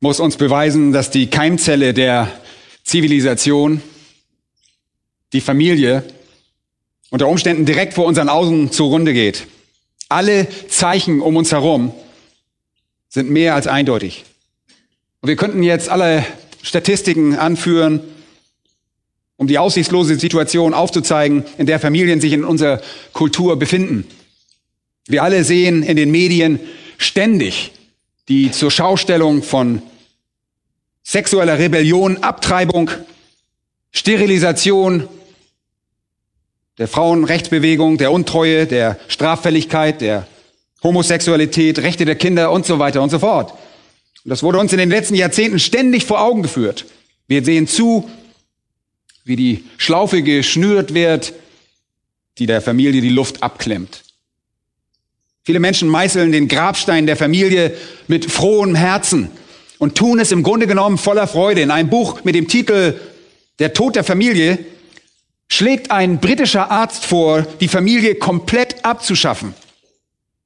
muss uns beweisen, dass die Keimzelle der Zivilisation, die Familie, unter Umständen direkt vor unseren Augen zugrunde geht. Alle Zeichen um uns herum sind mehr als eindeutig. Und wir könnten jetzt alle Statistiken anführen, um die aussichtslose Situation aufzuzeigen, in der Familien sich in unserer Kultur befinden. Wir alle sehen in den Medien ständig die zur Schaustellung von sexueller Rebellion, Abtreibung, Sterilisation, der Frauenrechtsbewegung, der Untreue, der Straffälligkeit, der Homosexualität, Rechte der Kinder und so weiter und so fort. Und das wurde uns in den letzten Jahrzehnten ständig vor Augen geführt. Wir sehen zu, wie die Schlaufe geschnürt wird, die der Familie die Luft abklemmt. Viele Menschen meißeln den Grabstein der Familie mit frohem Herzen und tun es im Grunde genommen voller Freude. In einem Buch mit dem Titel Der Tod der Familie schlägt ein britischer Arzt vor, die Familie komplett abzuschaffen,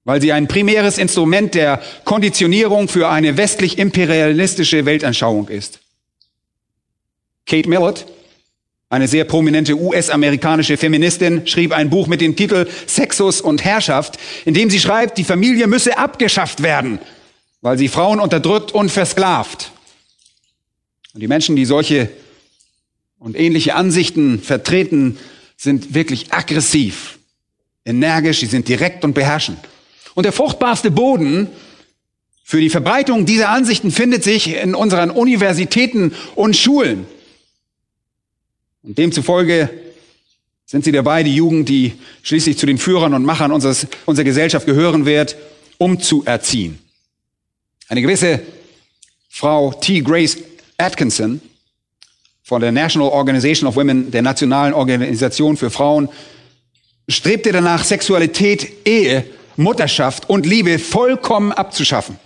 weil sie ein primäres Instrument der Konditionierung für eine westlich-imperialistische Weltanschauung ist. Kate Millett, eine sehr prominente US-amerikanische Feministin schrieb ein Buch mit dem Titel Sexus und Herrschaft, in dem sie schreibt, die Familie müsse abgeschafft werden, weil sie Frauen unterdrückt und versklavt. Und die Menschen, die solche und ähnliche Ansichten vertreten, sind wirklich aggressiv, energisch, sie sind direkt und beherrschend. Und der fruchtbarste Boden für die Verbreitung dieser Ansichten findet sich in unseren Universitäten und Schulen. Und demzufolge sind sie dabei, die Jugend, die schließlich zu den Führern und Machern unseres, unserer Gesellschaft gehören wird, umzuerziehen. Eine gewisse Frau T. Grace Atkinson von der National Organization of Women, der Nationalen Organisation für Frauen, strebte danach, Sexualität, Ehe, Mutterschaft und Liebe vollkommen abzuschaffen.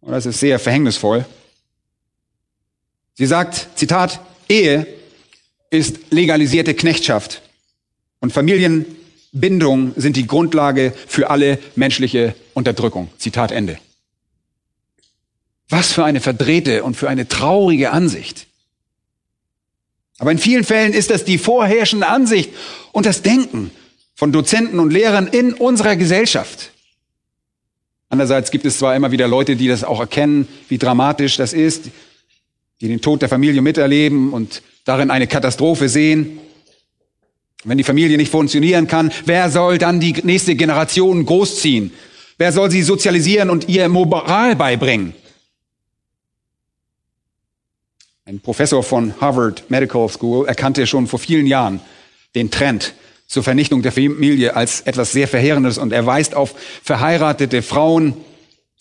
Und das ist sehr verhängnisvoll. Sie sagt, Zitat, Ehe ist legalisierte Knechtschaft. Und Familienbindung sind die Grundlage für alle menschliche Unterdrückung. Zitat Ende. Was für eine verdrehte und für eine traurige Ansicht. Aber in vielen Fällen ist das die vorherrschende Ansicht und das Denken von Dozenten und Lehrern in unserer Gesellschaft. Andererseits gibt es zwar immer wieder Leute, die das auch erkennen, wie dramatisch das ist, die den Tod der Familie miterleben und darin eine Katastrophe sehen. Wenn die Familie nicht funktionieren kann, wer soll dann die nächste Generation großziehen? Wer soll sie sozialisieren und ihr Moral beibringen? Ein Professor von Harvard Medical School erkannte schon vor vielen Jahren den Trend zur Vernichtung der Familie als etwas sehr Verheerendes und er weist auf verheiratete Frauen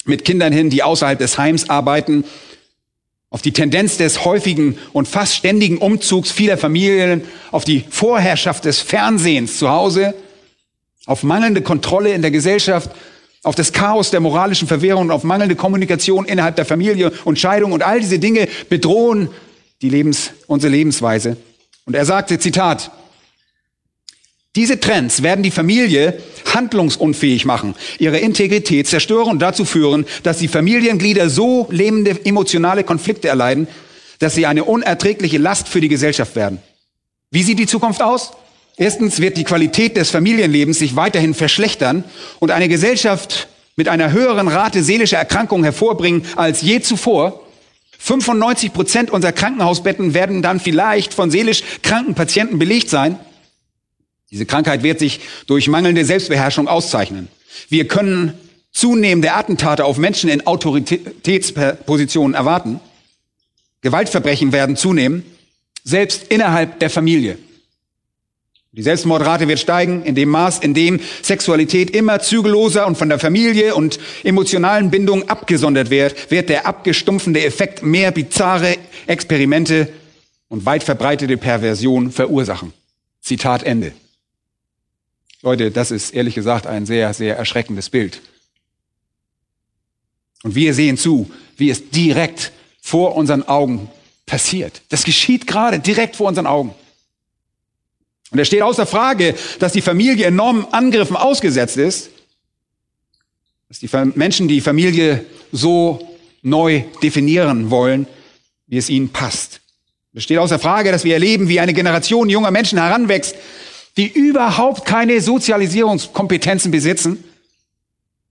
mit Kindern hin, die außerhalb des Heims arbeiten auf die Tendenz des häufigen und fast ständigen Umzugs vieler Familien, auf die Vorherrschaft des Fernsehens zu Hause, auf mangelnde Kontrolle in der Gesellschaft, auf das Chaos der moralischen Verwehrung und auf mangelnde Kommunikation innerhalb der Familie und Scheidung und all diese Dinge bedrohen die Lebens, unsere Lebensweise. Und er sagte, Zitat, diese Trends werden die Familie handlungsunfähig machen, ihre Integrität zerstören und dazu führen, dass die Familienglieder so lähmende emotionale Konflikte erleiden, dass sie eine unerträgliche Last für die Gesellschaft werden. Wie sieht die Zukunft aus? Erstens wird die Qualität des Familienlebens sich weiterhin verschlechtern und eine Gesellschaft mit einer höheren Rate seelischer Erkrankungen hervorbringen als je zuvor. 95 Prozent unserer Krankenhausbetten werden dann vielleicht von seelisch kranken Patienten belegt sein. Diese Krankheit wird sich durch mangelnde Selbstbeherrschung auszeichnen. Wir können zunehmende Attentate auf Menschen in Autoritätspositionen erwarten. Gewaltverbrechen werden zunehmen, selbst innerhalb der Familie. Die Selbstmordrate wird steigen in dem Maß, in dem Sexualität immer zügelloser und von der Familie und emotionalen Bindung abgesondert wird, wird der abgestumpfende Effekt mehr bizarre Experimente und weit verbreitete Perversion verursachen. Zitat Ende. Leute, das ist ehrlich gesagt ein sehr, sehr erschreckendes Bild. Und wir sehen zu, wie es direkt vor unseren Augen passiert. Das geschieht gerade direkt vor unseren Augen. Und es steht außer Frage, dass die Familie enormen Angriffen ausgesetzt ist, dass die Menschen die Familie so neu definieren wollen, wie es ihnen passt. Es steht außer Frage, dass wir erleben, wie eine Generation junger Menschen heranwächst, die überhaupt keine Sozialisierungskompetenzen besitzen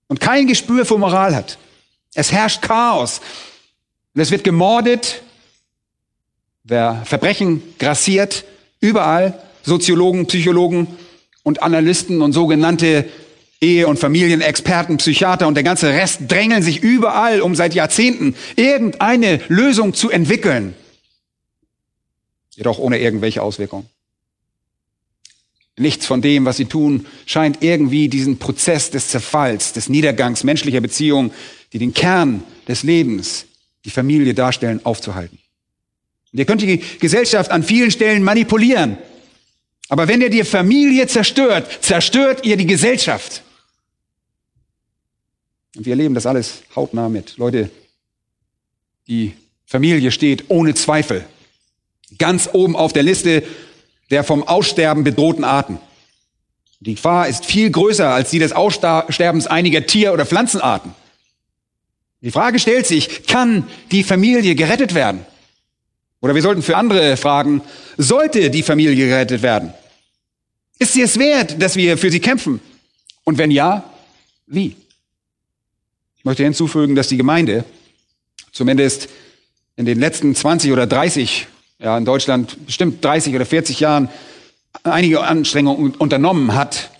und kein Gespür für Moral hat. Es herrscht Chaos. Und es wird gemordet, wer Verbrechen grassiert, überall. Soziologen, Psychologen und Analysten und sogenannte Ehe- und Familienexperten, Psychiater und der ganze Rest drängeln sich überall, um seit Jahrzehnten irgendeine Lösung zu entwickeln. Jedoch ohne irgendwelche Auswirkungen. Nichts von dem, was sie tun, scheint irgendwie diesen Prozess des Zerfalls, des Niedergangs menschlicher Beziehungen, die den Kern des Lebens, die Familie darstellen, aufzuhalten. Und ihr könnt die Gesellschaft an vielen Stellen manipulieren. Aber wenn ihr die Familie zerstört, zerstört ihr die Gesellschaft. Und wir erleben das alles hautnah mit. Leute, die Familie steht ohne Zweifel ganz oben auf der Liste der vom Aussterben bedrohten Arten. Die Gefahr ist viel größer als die des Aussterbens einiger Tier- oder Pflanzenarten. Die Frage stellt sich, kann die Familie gerettet werden? Oder wir sollten für andere fragen, sollte die Familie gerettet werden? Ist sie es wert, dass wir für sie kämpfen? Und wenn ja, wie? Ich möchte hinzufügen, dass die Gemeinde zumindest in den letzten 20 oder 30, ja in Deutschland bestimmt 30 oder 40 Jahren einige Anstrengungen unternommen hat,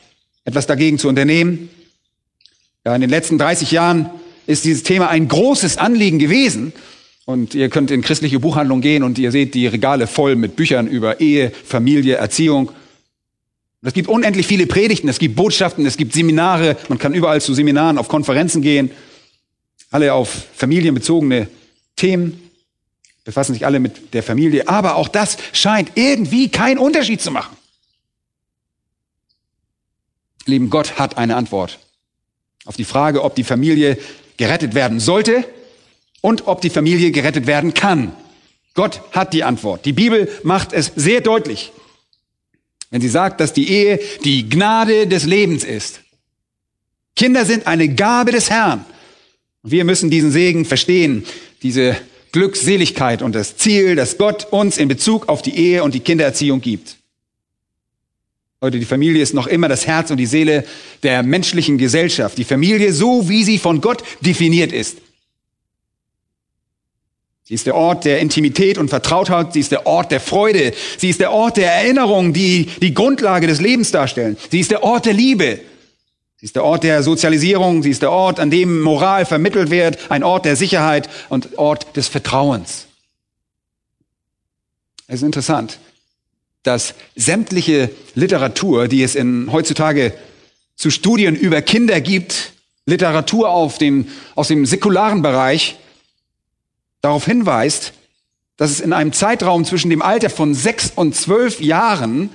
etwas dagegen zu unternehmen. Ja, in den letzten 30 Jahren ist dieses Thema ein großes Anliegen gewesen. Und ihr könnt in christliche Buchhandlungen gehen und ihr seht die Regale voll mit Büchern über Ehe, Familie, Erziehung. es gibt unendlich viele Predigten, es gibt Botschaften, es gibt Seminare, man kann überall zu Seminaren, auf Konferenzen gehen, alle auf familienbezogene Themen, befassen sich alle mit der Familie, aber auch das scheint irgendwie keinen Unterschied zu machen. Lieben, Gott hat eine Antwort auf die Frage, ob die Familie gerettet werden sollte und ob die Familie gerettet werden kann. Gott hat die Antwort. Die Bibel macht es sehr deutlich, wenn sie sagt, dass die Ehe die Gnade des Lebens ist. Kinder sind eine Gabe des Herrn. Wir müssen diesen Segen verstehen, diese Glückseligkeit und das Ziel, das Gott uns in Bezug auf die Ehe und die Kindererziehung gibt. Leute, die Familie ist noch immer das Herz und die Seele der menschlichen Gesellschaft. Die Familie, so wie sie von Gott definiert ist. Sie ist der Ort der Intimität und Vertrautheit. Sie ist der Ort der Freude. Sie ist der Ort der Erinnerung, die die Grundlage des Lebens darstellen. Sie ist der Ort der Liebe. Sie ist der Ort der Sozialisierung. Sie ist der Ort, an dem Moral vermittelt wird. Ein Ort der Sicherheit und Ort des Vertrauens. Es ist interessant dass sämtliche Literatur, die es in, heutzutage zu Studien über Kinder gibt, Literatur auf dem, aus dem säkularen Bereich, darauf hinweist, dass es in einem Zeitraum zwischen dem Alter von sechs und zwölf Jahren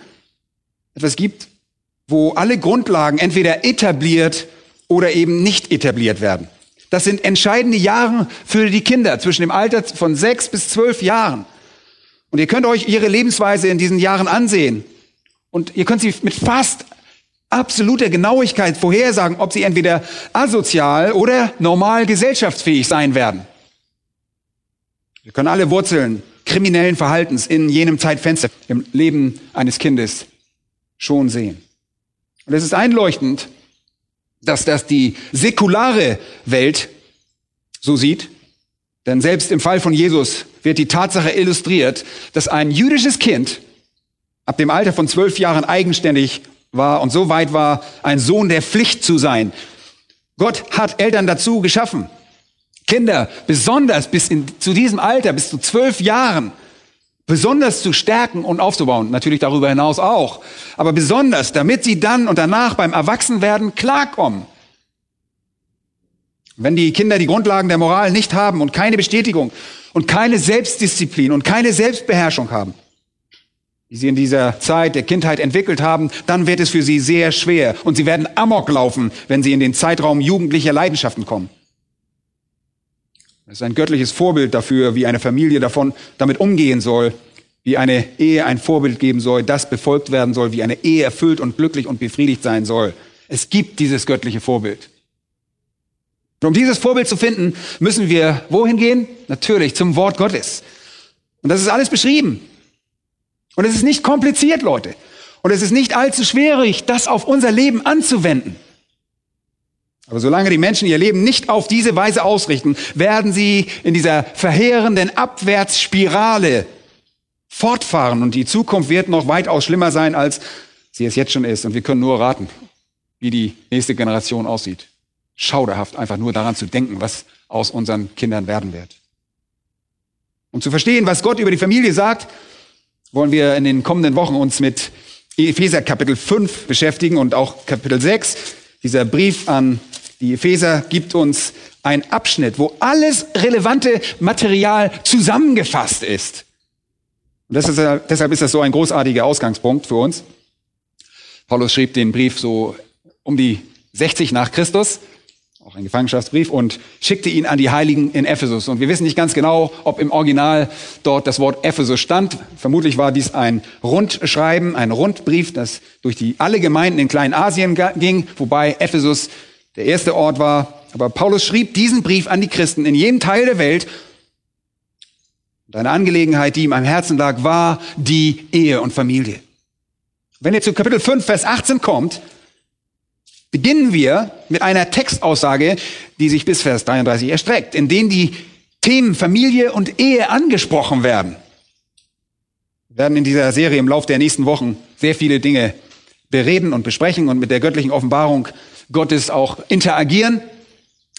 etwas gibt, wo alle Grundlagen entweder etabliert oder eben nicht etabliert werden. Das sind entscheidende Jahre für die Kinder zwischen dem Alter von sechs bis zwölf Jahren. Und ihr könnt euch ihre Lebensweise in diesen Jahren ansehen. Und ihr könnt sie mit fast absoluter Genauigkeit vorhersagen, ob sie entweder asozial oder normal gesellschaftsfähig sein werden. Wir können alle Wurzeln kriminellen Verhaltens in jenem Zeitfenster im Leben eines Kindes schon sehen. Und es ist einleuchtend, dass das die säkulare Welt so sieht denn selbst im Fall von Jesus wird die Tatsache illustriert, dass ein jüdisches Kind ab dem Alter von zwölf Jahren eigenständig war und so weit war, ein Sohn der Pflicht zu sein. Gott hat Eltern dazu geschaffen. Kinder, besonders bis in, zu diesem Alter, bis zu zwölf Jahren, besonders zu stärken und aufzubauen, natürlich darüber hinaus auch, aber besonders, damit sie dann und danach beim Erwachsenwerden klarkommen. Wenn die Kinder die Grundlagen der Moral nicht haben und keine Bestätigung und keine Selbstdisziplin und keine Selbstbeherrschung haben, die sie in dieser Zeit der Kindheit entwickelt haben, dann wird es für sie sehr schwer und sie werden amok laufen, wenn sie in den Zeitraum jugendlicher Leidenschaften kommen. Es ist ein göttliches Vorbild dafür, wie eine Familie davon damit umgehen soll, wie eine Ehe ein Vorbild geben soll, das befolgt werden soll, wie eine Ehe erfüllt und glücklich und befriedigt sein soll. Es gibt dieses göttliche Vorbild. Und um dieses Vorbild zu finden, müssen wir wohin gehen? Natürlich zum Wort Gottes. Und das ist alles beschrieben. Und es ist nicht kompliziert, Leute. Und es ist nicht allzu schwierig, das auf unser Leben anzuwenden. Aber solange die Menschen ihr Leben nicht auf diese Weise ausrichten, werden sie in dieser verheerenden Abwärtsspirale fortfahren und die Zukunft wird noch weitaus schlimmer sein, als sie es jetzt schon ist. Und wir können nur raten, wie die nächste Generation aussieht. Schauderhaft, einfach nur daran zu denken, was aus unseren Kindern werden wird. Um zu verstehen, was Gott über die Familie sagt, wollen wir in den kommenden Wochen uns mit Epheser Kapitel 5 beschäftigen und auch Kapitel 6. Dieser Brief an die Epheser gibt uns einen Abschnitt, wo alles relevante Material zusammengefasst ist. Und ist, deshalb ist das so ein großartiger Ausgangspunkt für uns. Paulus schrieb den Brief so um die 60 nach Christus auch ein Gefangenschaftsbrief, und schickte ihn an die Heiligen in Ephesus. Und wir wissen nicht ganz genau, ob im Original dort das Wort Ephesus stand. Vermutlich war dies ein Rundschreiben, ein Rundbrief, das durch die, alle Gemeinden in Kleinasien ging, wobei Ephesus der erste Ort war. Aber Paulus schrieb diesen Brief an die Christen in jedem Teil der Welt. Und eine Angelegenheit, die ihm am Herzen lag, war die Ehe und Familie. Wenn ihr zu Kapitel 5, Vers 18 kommt, beginnen wir mit einer Textaussage, die sich bis Vers 33 erstreckt, in denen die Themen Familie und Ehe angesprochen werden. Wir werden in dieser Serie im Laufe der nächsten Wochen sehr viele Dinge bereden und besprechen und mit der göttlichen Offenbarung Gottes auch interagieren.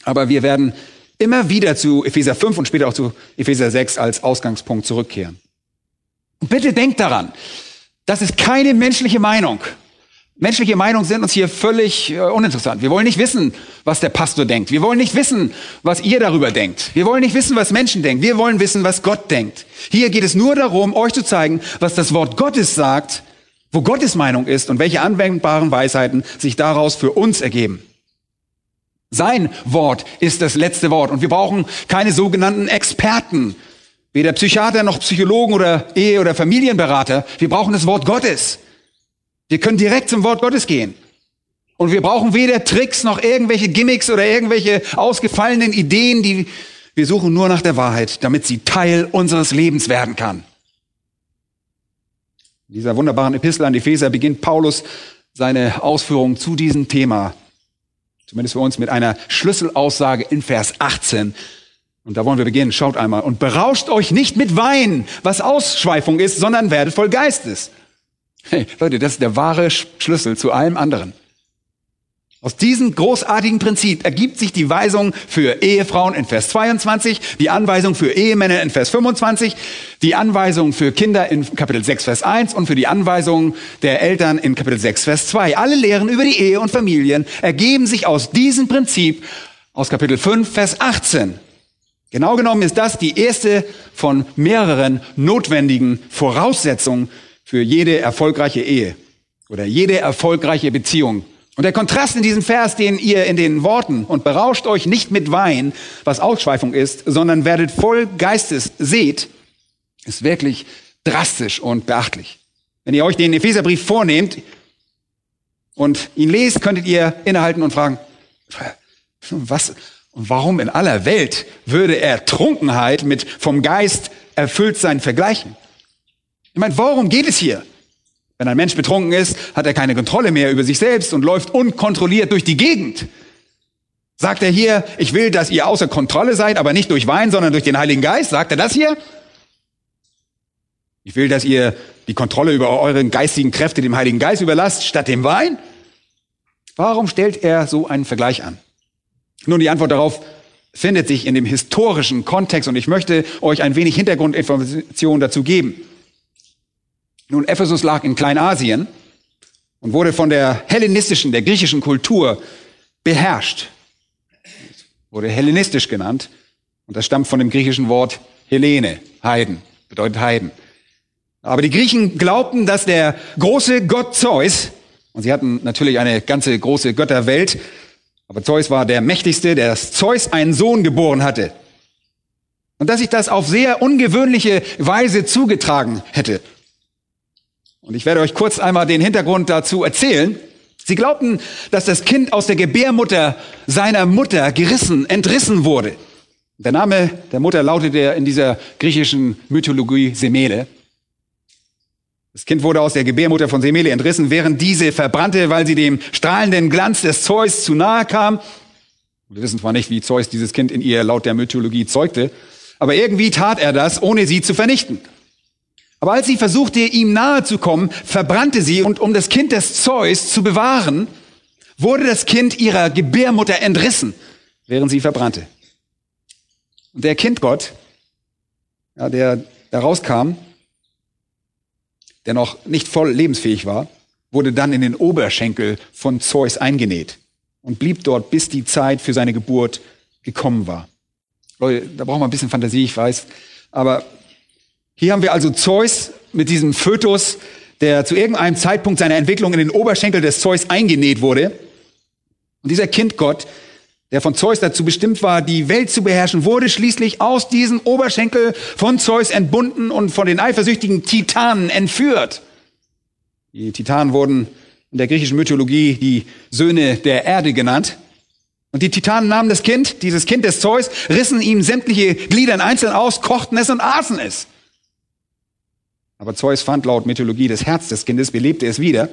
Aber wir werden immer wieder zu Epheser 5 und später auch zu Epheser 6 als Ausgangspunkt zurückkehren. Und bitte denkt daran, das ist keine menschliche Meinung. Menschliche Meinungen sind uns hier völlig äh, uninteressant. Wir wollen nicht wissen, was der Pastor denkt. Wir wollen nicht wissen, was ihr darüber denkt. Wir wollen nicht wissen, was Menschen denken. Wir wollen wissen, was Gott denkt. Hier geht es nur darum, euch zu zeigen, was das Wort Gottes sagt, wo Gottes Meinung ist und welche anwendbaren Weisheiten sich daraus für uns ergeben. Sein Wort ist das letzte Wort und wir brauchen keine sogenannten Experten, weder Psychiater noch Psychologen oder Ehe- oder Familienberater. Wir brauchen das Wort Gottes. Wir können direkt zum Wort Gottes gehen. Und wir brauchen weder Tricks noch irgendwelche Gimmicks oder irgendwelche ausgefallenen Ideen, die wir suchen nur nach der Wahrheit, damit sie Teil unseres Lebens werden kann. In dieser wunderbaren Epistel an Epheser beginnt Paulus seine Ausführungen zu diesem Thema, zumindest für uns, mit einer Schlüsselaussage in Vers 18. Und da wollen wir beginnen. Schaut einmal. Und berauscht euch nicht mit Wein, was Ausschweifung ist, sondern werdet voll Geistes. Hey, Leute, das ist der wahre Schlüssel zu allem anderen. Aus diesem großartigen Prinzip ergibt sich die Weisung für Ehefrauen in Vers 22, die Anweisung für Ehemänner in Vers 25, die Anweisung für Kinder in Kapitel 6, Vers 1 und für die Anweisung der Eltern in Kapitel 6, Vers 2. Alle Lehren über die Ehe und Familien ergeben sich aus diesem Prinzip aus Kapitel 5, Vers 18. Genau genommen ist das die erste von mehreren notwendigen Voraussetzungen für jede erfolgreiche Ehe oder jede erfolgreiche Beziehung. Und der Kontrast in diesem Vers, den ihr in den Worten und berauscht euch nicht mit Wein, was Ausschweifung ist, sondern werdet voll Geistes seht, ist wirklich drastisch und beachtlich. Wenn ihr euch den Epheserbrief vornehmt und ihn lest, könntet ihr innehalten und fragen, was warum in aller Welt würde er Trunkenheit mit vom Geist erfüllt sein vergleichen? Ich meine, worum geht es hier? Wenn ein Mensch betrunken ist, hat er keine Kontrolle mehr über sich selbst und läuft unkontrolliert durch die Gegend. Sagt er hier, ich will, dass ihr außer Kontrolle seid, aber nicht durch Wein, sondern durch den Heiligen Geist? Sagt er das hier? Ich will, dass ihr die Kontrolle über euren geistigen Kräfte dem Heiligen Geist überlasst, statt dem Wein? Warum stellt er so einen Vergleich an? Nun, die Antwort darauf findet sich in dem historischen Kontext und ich möchte euch ein wenig Hintergrundinformationen dazu geben. Nun, Ephesus lag in Kleinasien und wurde von der hellenistischen, der griechischen Kultur beherrscht. Wurde hellenistisch genannt. Und das stammt von dem griechischen Wort Hellene, Heiden, bedeutet Heiden. Aber die Griechen glaubten, dass der große Gott Zeus, und sie hatten natürlich eine ganze große Götterwelt, aber Zeus war der mächtigste, der Zeus einen Sohn geboren hatte. Und dass sich das auf sehr ungewöhnliche Weise zugetragen hätte. Und ich werde euch kurz einmal den Hintergrund dazu erzählen. Sie glaubten, dass das Kind aus der Gebärmutter seiner Mutter gerissen, entrissen wurde. Der Name der Mutter lautete in dieser griechischen Mythologie Semele. Das Kind wurde aus der Gebärmutter von Semele entrissen, während diese verbrannte, weil sie dem strahlenden Glanz des Zeus zu nahe kam. Wir wissen zwar nicht, wie Zeus dieses Kind in ihr laut der Mythologie zeugte, aber irgendwie tat er das, ohne sie zu vernichten. Aber als sie versuchte, ihm nahe zu kommen, verbrannte sie und um das Kind des Zeus zu bewahren, wurde das Kind ihrer Gebärmutter entrissen, während sie verbrannte. Und der Kindgott, ja, der da rauskam, der noch nicht voll lebensfähig war, wurde dann in den Oberschenkel von Zeus eingenäht und blieb dort, bis die Zeit für seine Geburt gekommen war. Leute, da braucht man ein bisschen Fantasie, ich weiß. Aber hier haben wir also Zeus mit diesem Fötus, der zu irgendeinem Zeitpunkt seiner Entwicklung in den Oberschenkel des Zeus eingenäht wurde. Und dieser Kindgott, der von Zeus dazu bestimmt war, die Welt zu beherrschen, wurde schließlich aus diesem Oberschenkel von Zeus entbunden und von den eifersüchtigen Titanen entführt. Die Titanen wurden in der griechischen Mythologie die Söhne der Erde genannt. Und die Titanen nahmen das Kind, dieses Kind des Zeus, rissen ihm sämtliche Glieder einzeln aus, kochten es und aßen es. Aber Zeus fand laut Mythologie das Herz des Kindes, belebte es wieder.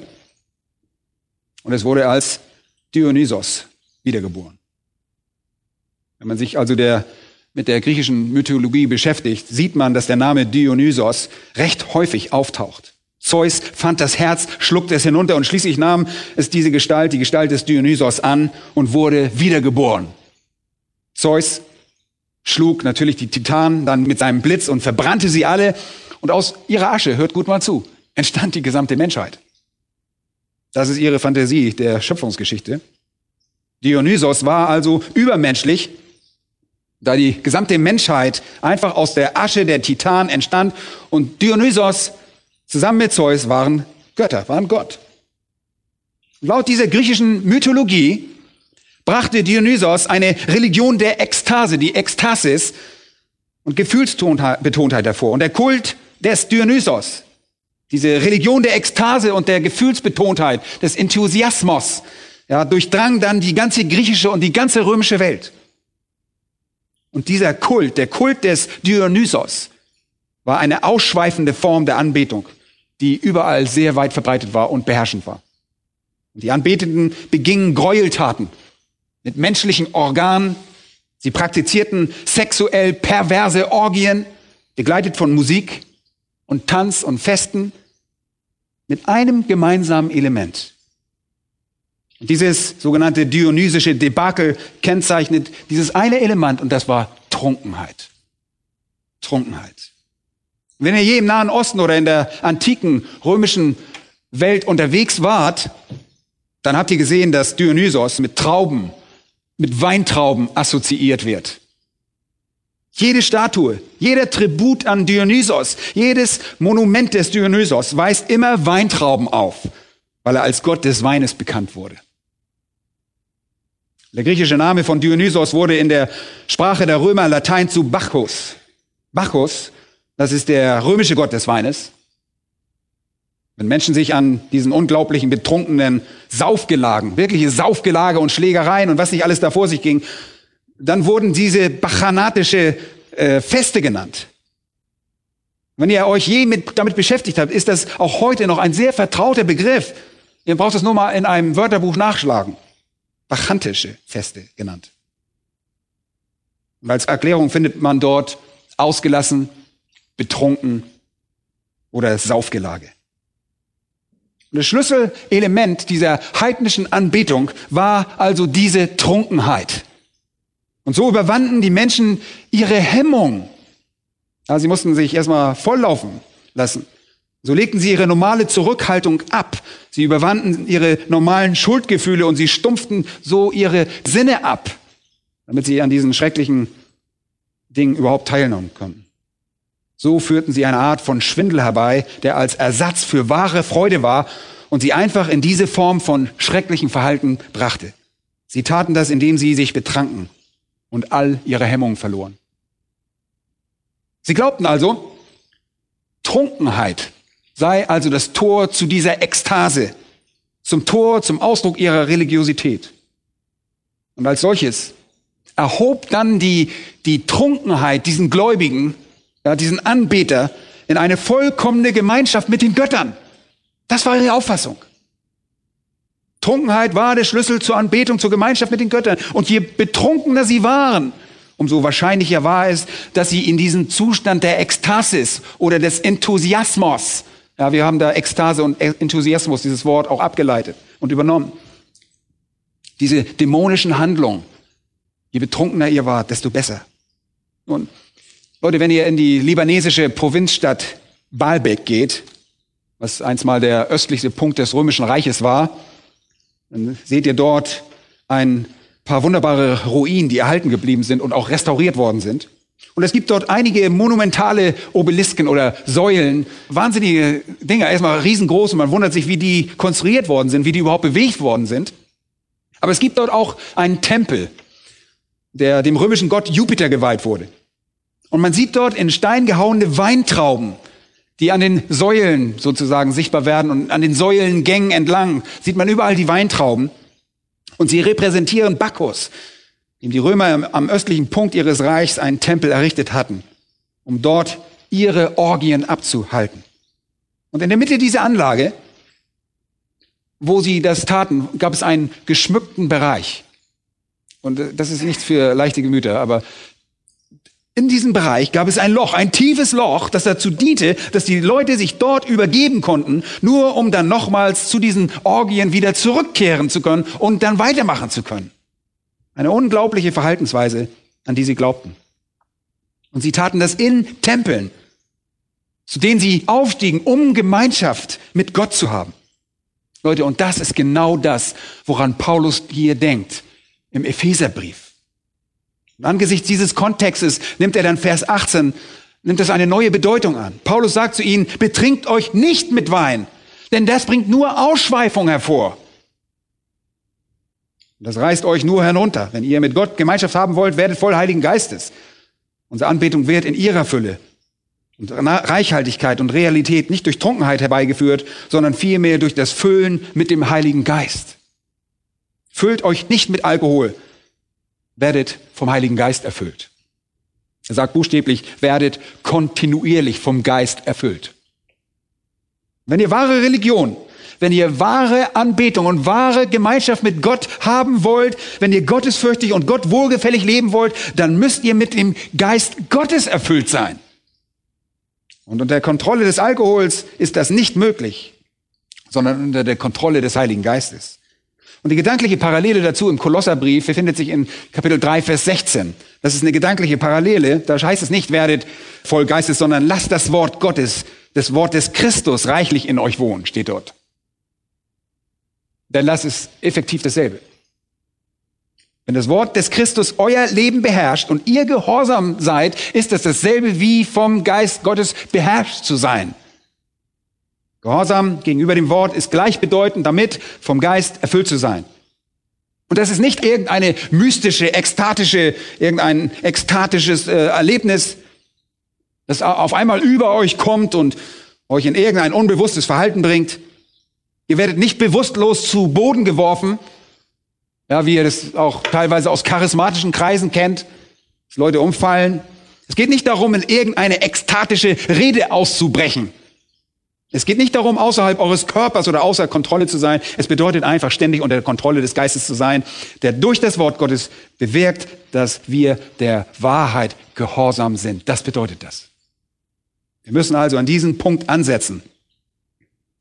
Und es wurde als Dionysos wiedergeboren. Wenn man sich also der, mit der griechischen Mythologie beschäftigt, sieht man, dass der Name Dionysos recht häufig auftaucht. Zeus fand das Herz, schluckte es hinunter und schließlich nahm es diese Gestalt, die Gestalt des Dionysos an und wurde wiedergeboren. Zeus schlug natürlich die Titanen dann mit seinem Blitz und verbrannte sie alle und aus ihrer Asche, hört gut mal zu, entstand die gesamte Menschheit. Das ist ihre Fantasie der Schöpfungsgeschichte. Dionysos war also übermenschlich, da die gesamte Menschheit einfach aus der Asche der Titanen entstand und Dionysos zusammen mit Zeus waren Götter, waren Gott. Laut dieser griechischen Mythologie brachte Dionysos eine Religion der Ekstase, die Ekstasis und Gefühlsbetontheit hervor. Und der Kult des Dionysos, diese Religion der Ekstase und der Gefühlsbetontheit, des Enthusiasmus, ja, durchdrang dann die ganze griechische und die ganze römische Welt. Und dieser Kult, der Kult des Dionysos, war eine ausschweifende Form der Anbetung, die überall sehr weit verbreitet war und beherrschend war. Und die Anbetenden begingen Gräueltaten mit menschlichen Organen. Sie praktizierten sexuell perverse Orgien, begleitet von Musik und Tanz und Festen, mit einem gemeinsamen Element. Und dieses sogenannte dionysische Debakel kennzeichnet dieses eine Element und das war Trunkenheit. Trunkenheit. Wenn ihr je im Nahen Osten oder in der antiken römischen Welt unterwegs wart, dann habt ihr gesehen, dass Dionysos mit Trauben, mit Weintrauben assoziiert wird. Jede Statue, jeder Tribut an Dionysos, jedes Monument des Dionysos weist immer Weintrauben auf, weil er als Gott des Weines bekannt wurde. Der griechische Name von Dionysos wurde in der Sprache der Römer Latein zu Bacchus. Bacchus das ist der römische Gott des Weines. Wenn Menschen sich an diesen unglaublichen betrunkenen Saufgelagen, wirkliche Saufgelage und Schlägereien und was nicht alles da vor sich ging, dann wurden diese bachanatische äh, Feste genannt. Wenn ihr euch je mit, damit beschäftigt habt, ist das auch heute noch ein sehr vertrauter Begriff. Ihr braucht es nur mal in einem Wörterbuch nachschlagen. Bachantische Feste genannt. Und als Erklärung findet man dort ausgelassen, betrunken oder Saufgelage. Und das Schlüsselelement dieser heidnischen Anbetung war also diese Trunkenheit. Und so überwanden die Menschen ihre Hemmung. Ja, sie mussten sich erstmal volllaufen lassen. So legten sie ihre normale Zurückhaltung ab. Sie überwanden ihre normalen Schuldgefühle und sie stumpften so ihre Sinne ab, damit sie an diesen schrecklichen Dingen überhaupt teilnehmen konnten. So führten sie eine Art von Schwindel herbei, der als Ersatz für wahre Freude war und sie einfach in diese Form von schrecklichen Verhalten brachte. Sie taten das, indem sie sich betranken und all ihre Hemmungen verloren. Sie glaubten also, Trunkenheit sei also das Tor zu dieser Ekstase, zum Tor, zum Ausdruck ihrer Religiosität. Und als solches erhob dann die, die Trunkenheit diesen Gläubigen, ja, diesen Anbeter in eine vollkommene Gemeinschaft mit den Göttern. Das war ihre Auffassung. Trunkenheit war der Schlüssel zur Anbetung, zur Gemeinschaft mit den Göttern. Und je betrunkener sie waren, umso wahrscheinlicher war es, dass sie in diesem Zustand der Ekstasis oder des Enthusiasmus ja, wir haben da Ekstase und Enthusiasmus, dieses Wort auch abgeleitet und übernommen. Diese dämonischen Handlungen, je betrunkener ihr wart, desto besser. Und Leute, wenn ihr in die libanesische Provinzstadt Baalbek geht, was einst mal der östlichste Punkt des römischen Reiches war, dann seht ihr dort ein paar wunderbare Ruinen, die erhalten geblieben sind und auch restauriert worden sind. Und es gibt dort einige monumentale Obelisken oder Säulen, wahnsinnige Dinger, erstmal riesengroß und man wundert sich, wie die konstruiert worden sind, wie die überhaupt bewegt worden sind. Aber es gibt dort auch einen Tempel, der dem römischen Gott Jupiter geweiht wurde. Und man sieht dort in Stein gehauene Weintrauben, die an den Säulen sozusagen sichtbar werden und an den Säulengängen entlang sieht man überall die Weintrauben. Und sie repräsentieren Bacchus, dem die Römer am östlichen Punkt ihres Reichs einen Tempel errichtet hatten, um dort ihre Orgien abzuhalten. Und in der Mitte dieser Anlage, wo sie das taten, gab es einen geschmückten Bereich. Und äh, das ist nichts für leichte Gemüter, aber in diesem Bereich gab es ein Loch, ein tiefes Loch, das dazu diente, dass die Leute sich dort übergeben konnten, nur um dann nochmals zu diesen Orgien wieder zurückkehren zu können und dann weitermachen zu können. Eine unglaubliche Verhaltensweise, an die sie glaubten. Und sie taten das in Tempeln, zu denen sie aufstiegen, um Gemeinschaft mit Gott zu haben. Leute, und das ist genau das, woran Paulus hier denkt im Epheserbrief. Angesichts dieses Kontextes nimmt er dann Vers 18, nimmt es eine neue Bedeutung an. Paulus sagt zu ihnen, betrinkt euch nicht mit Wein, denn das bringt nur Ausschweifung hervor. Das reißt euch nur herunter. Wenn ihr mit Gott Gemeinschaft haben wollt, werdet voll Heiligen Geistes. Unsere Anbetung wird in ihrer Fülle und Reichhaltigkeit und Realität nicht durch Trunkenheit herbeigeführt, sondern vielmehr durch das Füllen mit dem Heiligen Geist. Füllt euch nicht mit Alkohol, werdet vom Heiligen Geist erfüllt. Er sagt buchstäblich, werdet kontinuierlich vom Geist erfüllt. Wenn ihr wahre Religion wenn ihr wahre Anbetung und wahre Gemeinschaft mit Gott haben wollt, wenn ihr gottesfürchtig und Gott wohlgefällig leben wollt, dann müsst ihr mit dem Geist Gottes erfüllt sein. Und unter der Kontrolle des Alkohols ist das nicht möglich, sondern unter der Kontrolle des Heiligen Geistes. Und die gedankliche Parallele dazu im Kolosserbrief befindet sich in Kapitel 3, Vers 16. Das ist eine gedankliche Parallele. Da heißt es nicht, werdet voll Geistes, sondern lasst das Wort Gottes, das Wort des Christus reichlich in euch wohnen, steht dort dann das ist effektiv dasselbe. Wenn das Wort des Christus euer Leben beherrscht und ihr gehorsam seid, ist es dasselbe wie vom Geist Gottes beherrscht zu sein. Gehorsam gegenüber dem Wort ist gleichbedeutend damit, vom Geist erfüllt zu sein. Und das ist nicht irgendeine mystische, ekstatische, irgendein ekstatisches äh, Erlebnis, das auf einmal über euch kommt und euch in irgendein unbewusstes Verhalten bringt. Ihr werdet nicht bewusstlos zu Boden geworfen, ja, wie ihr das auch teilweise aus charismatischen Kreisen kennt, dass Leute umfallen. Es geht nicht darum, in irgendeine ekstatische Rede auszubrechen. Es geht nicht darum, außerhalb eures Körpers oder außer Kontrolle zu sein. Es bedeutet einfach, ständig unter der Kontrolle des Geistes zu sein, der durch das Wort Gottes bewirkt, dass wir der Wahrheit gehorsam sind. Das bedeutet das. Wir müssen also an diesen Punkt ansetzen.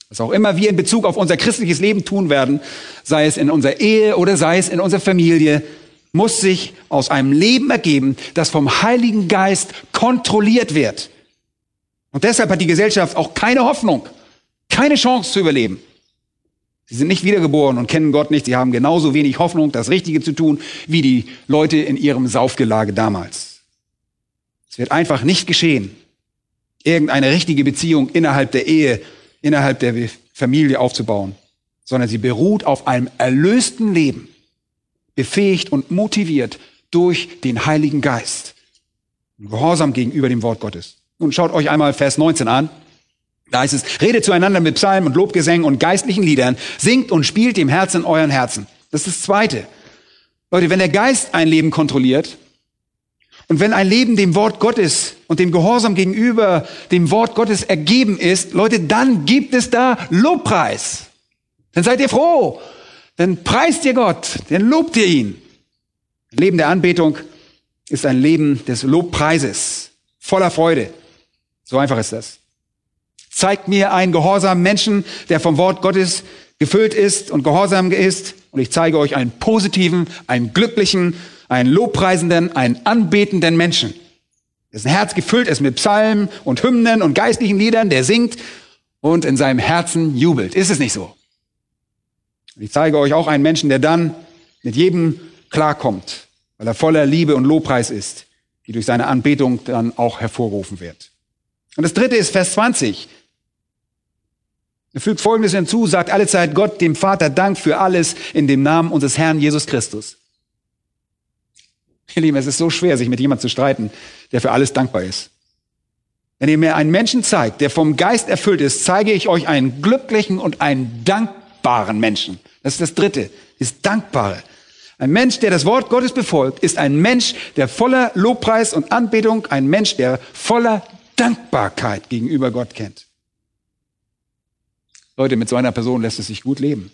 Was auch immer wir in Bezug auf unser christliches Leben tun werden, sei es in unserer Ehe oder sei es in unserer Familie, muss sich aus einem Leben ergeben, das vom Heiligen Geist kontrolliert wird. Und deshalb hat die Gesellschaft auch keine Hoffnung, keine Chance zu überleben. Sie sind nicht wiedergeboren und kennen Gott nicht. Sie haben genauso wenig Hoffnung, das Richtige zu tun, wie die Leute in ihrem Saufgelage damals. Es wird einfach nicht geschehen, irgendeine richtige Beziehung innerhalb der Ehe, innerhalb der Familie aufzubauen, sondern sie beruht auf einem erlösten Leben, befähigt und motiviert durch den Heiligen Geist. Gehorsam gegenüber dem Wort Gottes. Nun schaut euch einmal Vers 19 an. Da heißt es, redet zueinander mit Psalmen und Lobgesängen und geistlichen Liedern, singt und spielt dem Herzen in euren Herzen. Das ist das Zweite. Leute, wenn der Geist ein Leben kontrolliert und wenn ein Leben dem Wort Gottes und dem Gehorsam gegenüber dem Wort Gottes ergeben ist, Leute, dann gibt es da Lobpreis. Dann seid ihr froh. Dann preist ihr Gott. Dann lobt ihr ihn. Ein Leben der Anbetung ist ein Leben des Lobpreises. Voller Freude. So einfach ist das. Zeigt mir einen gehorsamen Menschen, der vom Wort Gottes gefüllt ist und gehorsam ist. Und ich zeige euch einen positiven, einen glücklichen, einen lobpreisenden, einen anbetenden Menschen. Dessen Herz gefüllt ist mit Psalmen und Hymnen und geistlichen Liedern, der singt und in seinem Herzen jubelt. Ist es nicht so? Ich zeige euch auch einen Menschen, der dann mit jedem klarkommt, weil er voller Liebe und Lobpreis ist, die durch seine Anbetung dann auch hervorrufen wird. Und das dritte ist Vers 20. Er fügt Folgendes hinzu, sagt alle Zeit Gott, dem Vater, Dank für alles in dem Namen unseres Herrn Jesus Christus. Ihr Lieben, es ist so schwer, sich mit jemandem zu streiten, der für alles dankbar ist. Wenn ihr mir einen Menschen zeigt, der vom Geist erfüllt ist, zeige ich euch einen glücklichen und einen dankbaren Menschen. Das ist das Dritte, ist Dankbare. Ein Mensch, der das Wort Gottes befolgt, ist ein Mensch, der voller Lobpreis und Anbetung, ein Mensch, der voller Dankbarkeit gegenüber Gott kennt. Leute, mit so einer Person lässt es sich gut leben.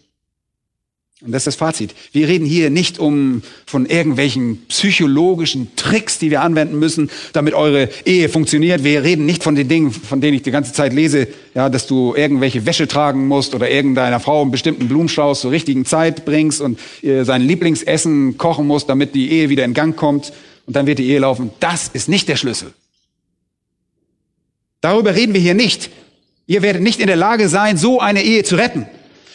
Und das ist das Fazit. Wir reden hier nicht um von irgendwelchen psychologischen Tricks, die wir anwenden müssen, damit eure Ehe funktioniert. Wir reden nicht von den Dingen, von denen ich die ganze Zeit lese, ja, dass du irgendwelche Wäsche tragen musst oder irgendeiner Frau einen bestimmten Blumenstrauß zur richtigen Zeit bringst und ihr sein Lieblingsessen kochen musst, damit die Ehe wieder in Gang kommt und dann wird die Ehe laufen. Das ist nicht der Schlüssel. Darüber reden wir hier nicht. Ihr werdet nicht in der Lage sein, so eine Ehe zu retten.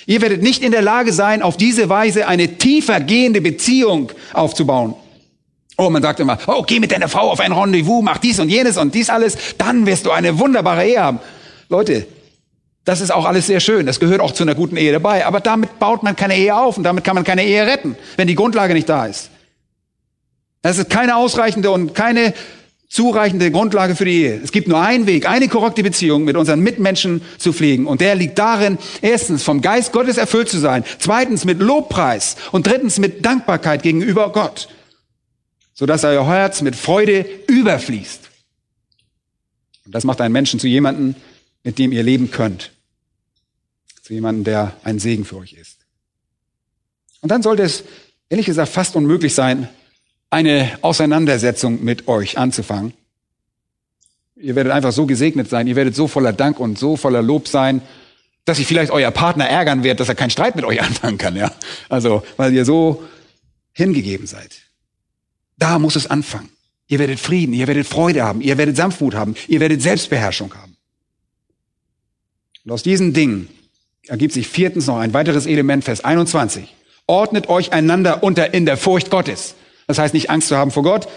Ihr werdet nicht in der Lage sein, auf diese Weise eine tiefer gehende Beziehung aufzubauen. Oh, man sagt immer, oh, geh mit deiner Frau auf ein Rendezvous, mach dies und jenes und dies alles, dann wirst du eine wunderbare Ehe haben. Leute, das ist auch alles sehr schön, das gehört auch zu einer guten Ehe dabei, aber damit baut man keine Ehe auf und damit kann man keine Ehe retten, wenn die Grundlage nicht da ist. Das ist keine ausreichende und keine zureichende Grundlage für die Ehe. Es gibt nur einen Weg, eine korrekte Beziehung mit unseren Mitmenschen zu pflegen. Und der liegt darin, erstens vom Geist Gottes erfüllt zu sein, zweitens mit Lobpreis und drittens mit Dankbarkeit gegenüber Gott, sodass euer Herz mit Freude überfließt. Und das macht einen Menschen zu jemandem, mit dem ihr leben könnt. Zu jemandem, der ein Segen für euch ist. Und dann sollte es, ehrlich gesagt, fast unmöglich sein, eine Auseinandersetzung mit euch anzufangen. Ihr werdet einfach so gesegnet sein, ihr werdet so voller Dank und so voller Lob sein, dass sich vielleicht euer Partner ärgern wird, dass er keinen Streit mit euch anfangen kann, ja. Also, weil ihr so hingegeben seid. Da muss es anfangen. Ihr werdet Frieden, ihr werdet Freude haben, ihr werdet Sanftmut haben, ihr werdet Selbstbeherrschung haben. Und aus diesen Dingen ergibt sich viertens noch ein weiteres Element, Vers 21. Ordnet euch einander unter in der Furcht Gottes. Das heißt nicht Angst zu haben vor Gott.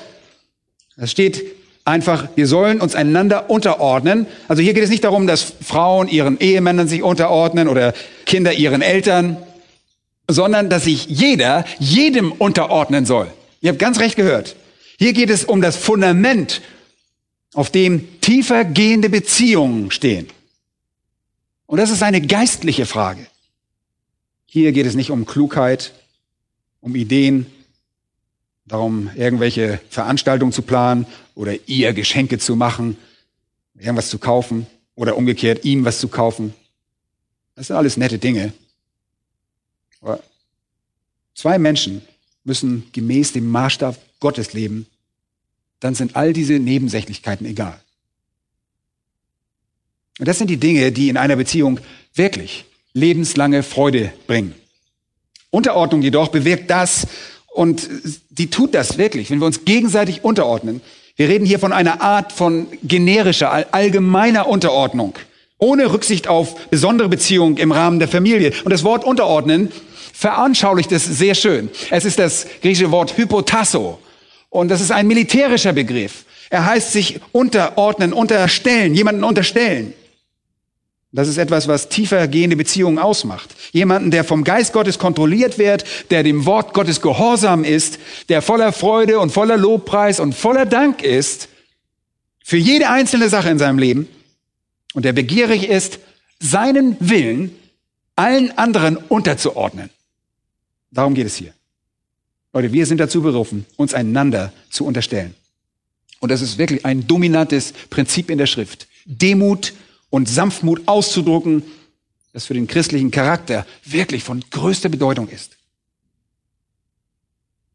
Es steht einfach, wir sollen uns einander unterordnen. Also hier geht es nicht darum, dass Frauen ihren Ehemännern sich unterordnen oder Kinder ihren Eltern, sondern dass sich jeder jedem unterordnen soll. Ihr habt ganz recht gehört. Hier geht es um das Fundament, auf dem tiefer gehende Beziehungen stehen. Und das ist eine geistliche Frage. Hier geht es nicht um Klugheit, um Ideen, darum, irgendwelche Veranstaltungen zu planen oder ihr Geschenke zu machen, irgendwas zu kaufen oder umgekehrt ihm was zu kaufen. Das sind alles nette Dinge. Aber zwei Menschen müssen gemäß dem Maßstab Gottes leben, dann sind all diese Nebensächlichkeiten egal. Und das sind die Dinge, die in einer Beziehung wirklich lebenslange Freude bringen. Unterordnung jedoch bewirkt das, und die tut das wirklich, wenn wir uns gegenseitig unterordnen, Wir reden hier von einer Art von generischer, allgemeiner Unterordnung, ohne Rücksicht auf besondere Beziehungen im Rahmen der Familie. Und das Wort unterordnen veranschaulicht es sehr schön. Es ist das griechische Wort hypotasso. Und das ist ein militärischer Begriff. Er heißt sich unterordnen, unterstellen, jemanden unterstellen. Das ist etwas, was tiefer gehende Beziehungen ausmacht. Jemanden, der vom Geist Gottes kontrolliert wird, der dem Wort Gottes gehorsam ist, der voller Freude und voller Lobpreis und voller Dank ist für jede einzelne Sache in seinem Leben und der begierig ist, seinen Willen allen anderen unterzuordnen. Darum geht es hier. Leute, wir sind dazu berufen, uns einander zu unterstellen. Und das ist wirklich ein dominantes Prinzip in der Schrift. Demut und Sanftmut auszudrucken, das für den christlichen Charakter wirklich von größter Bedeutung ist.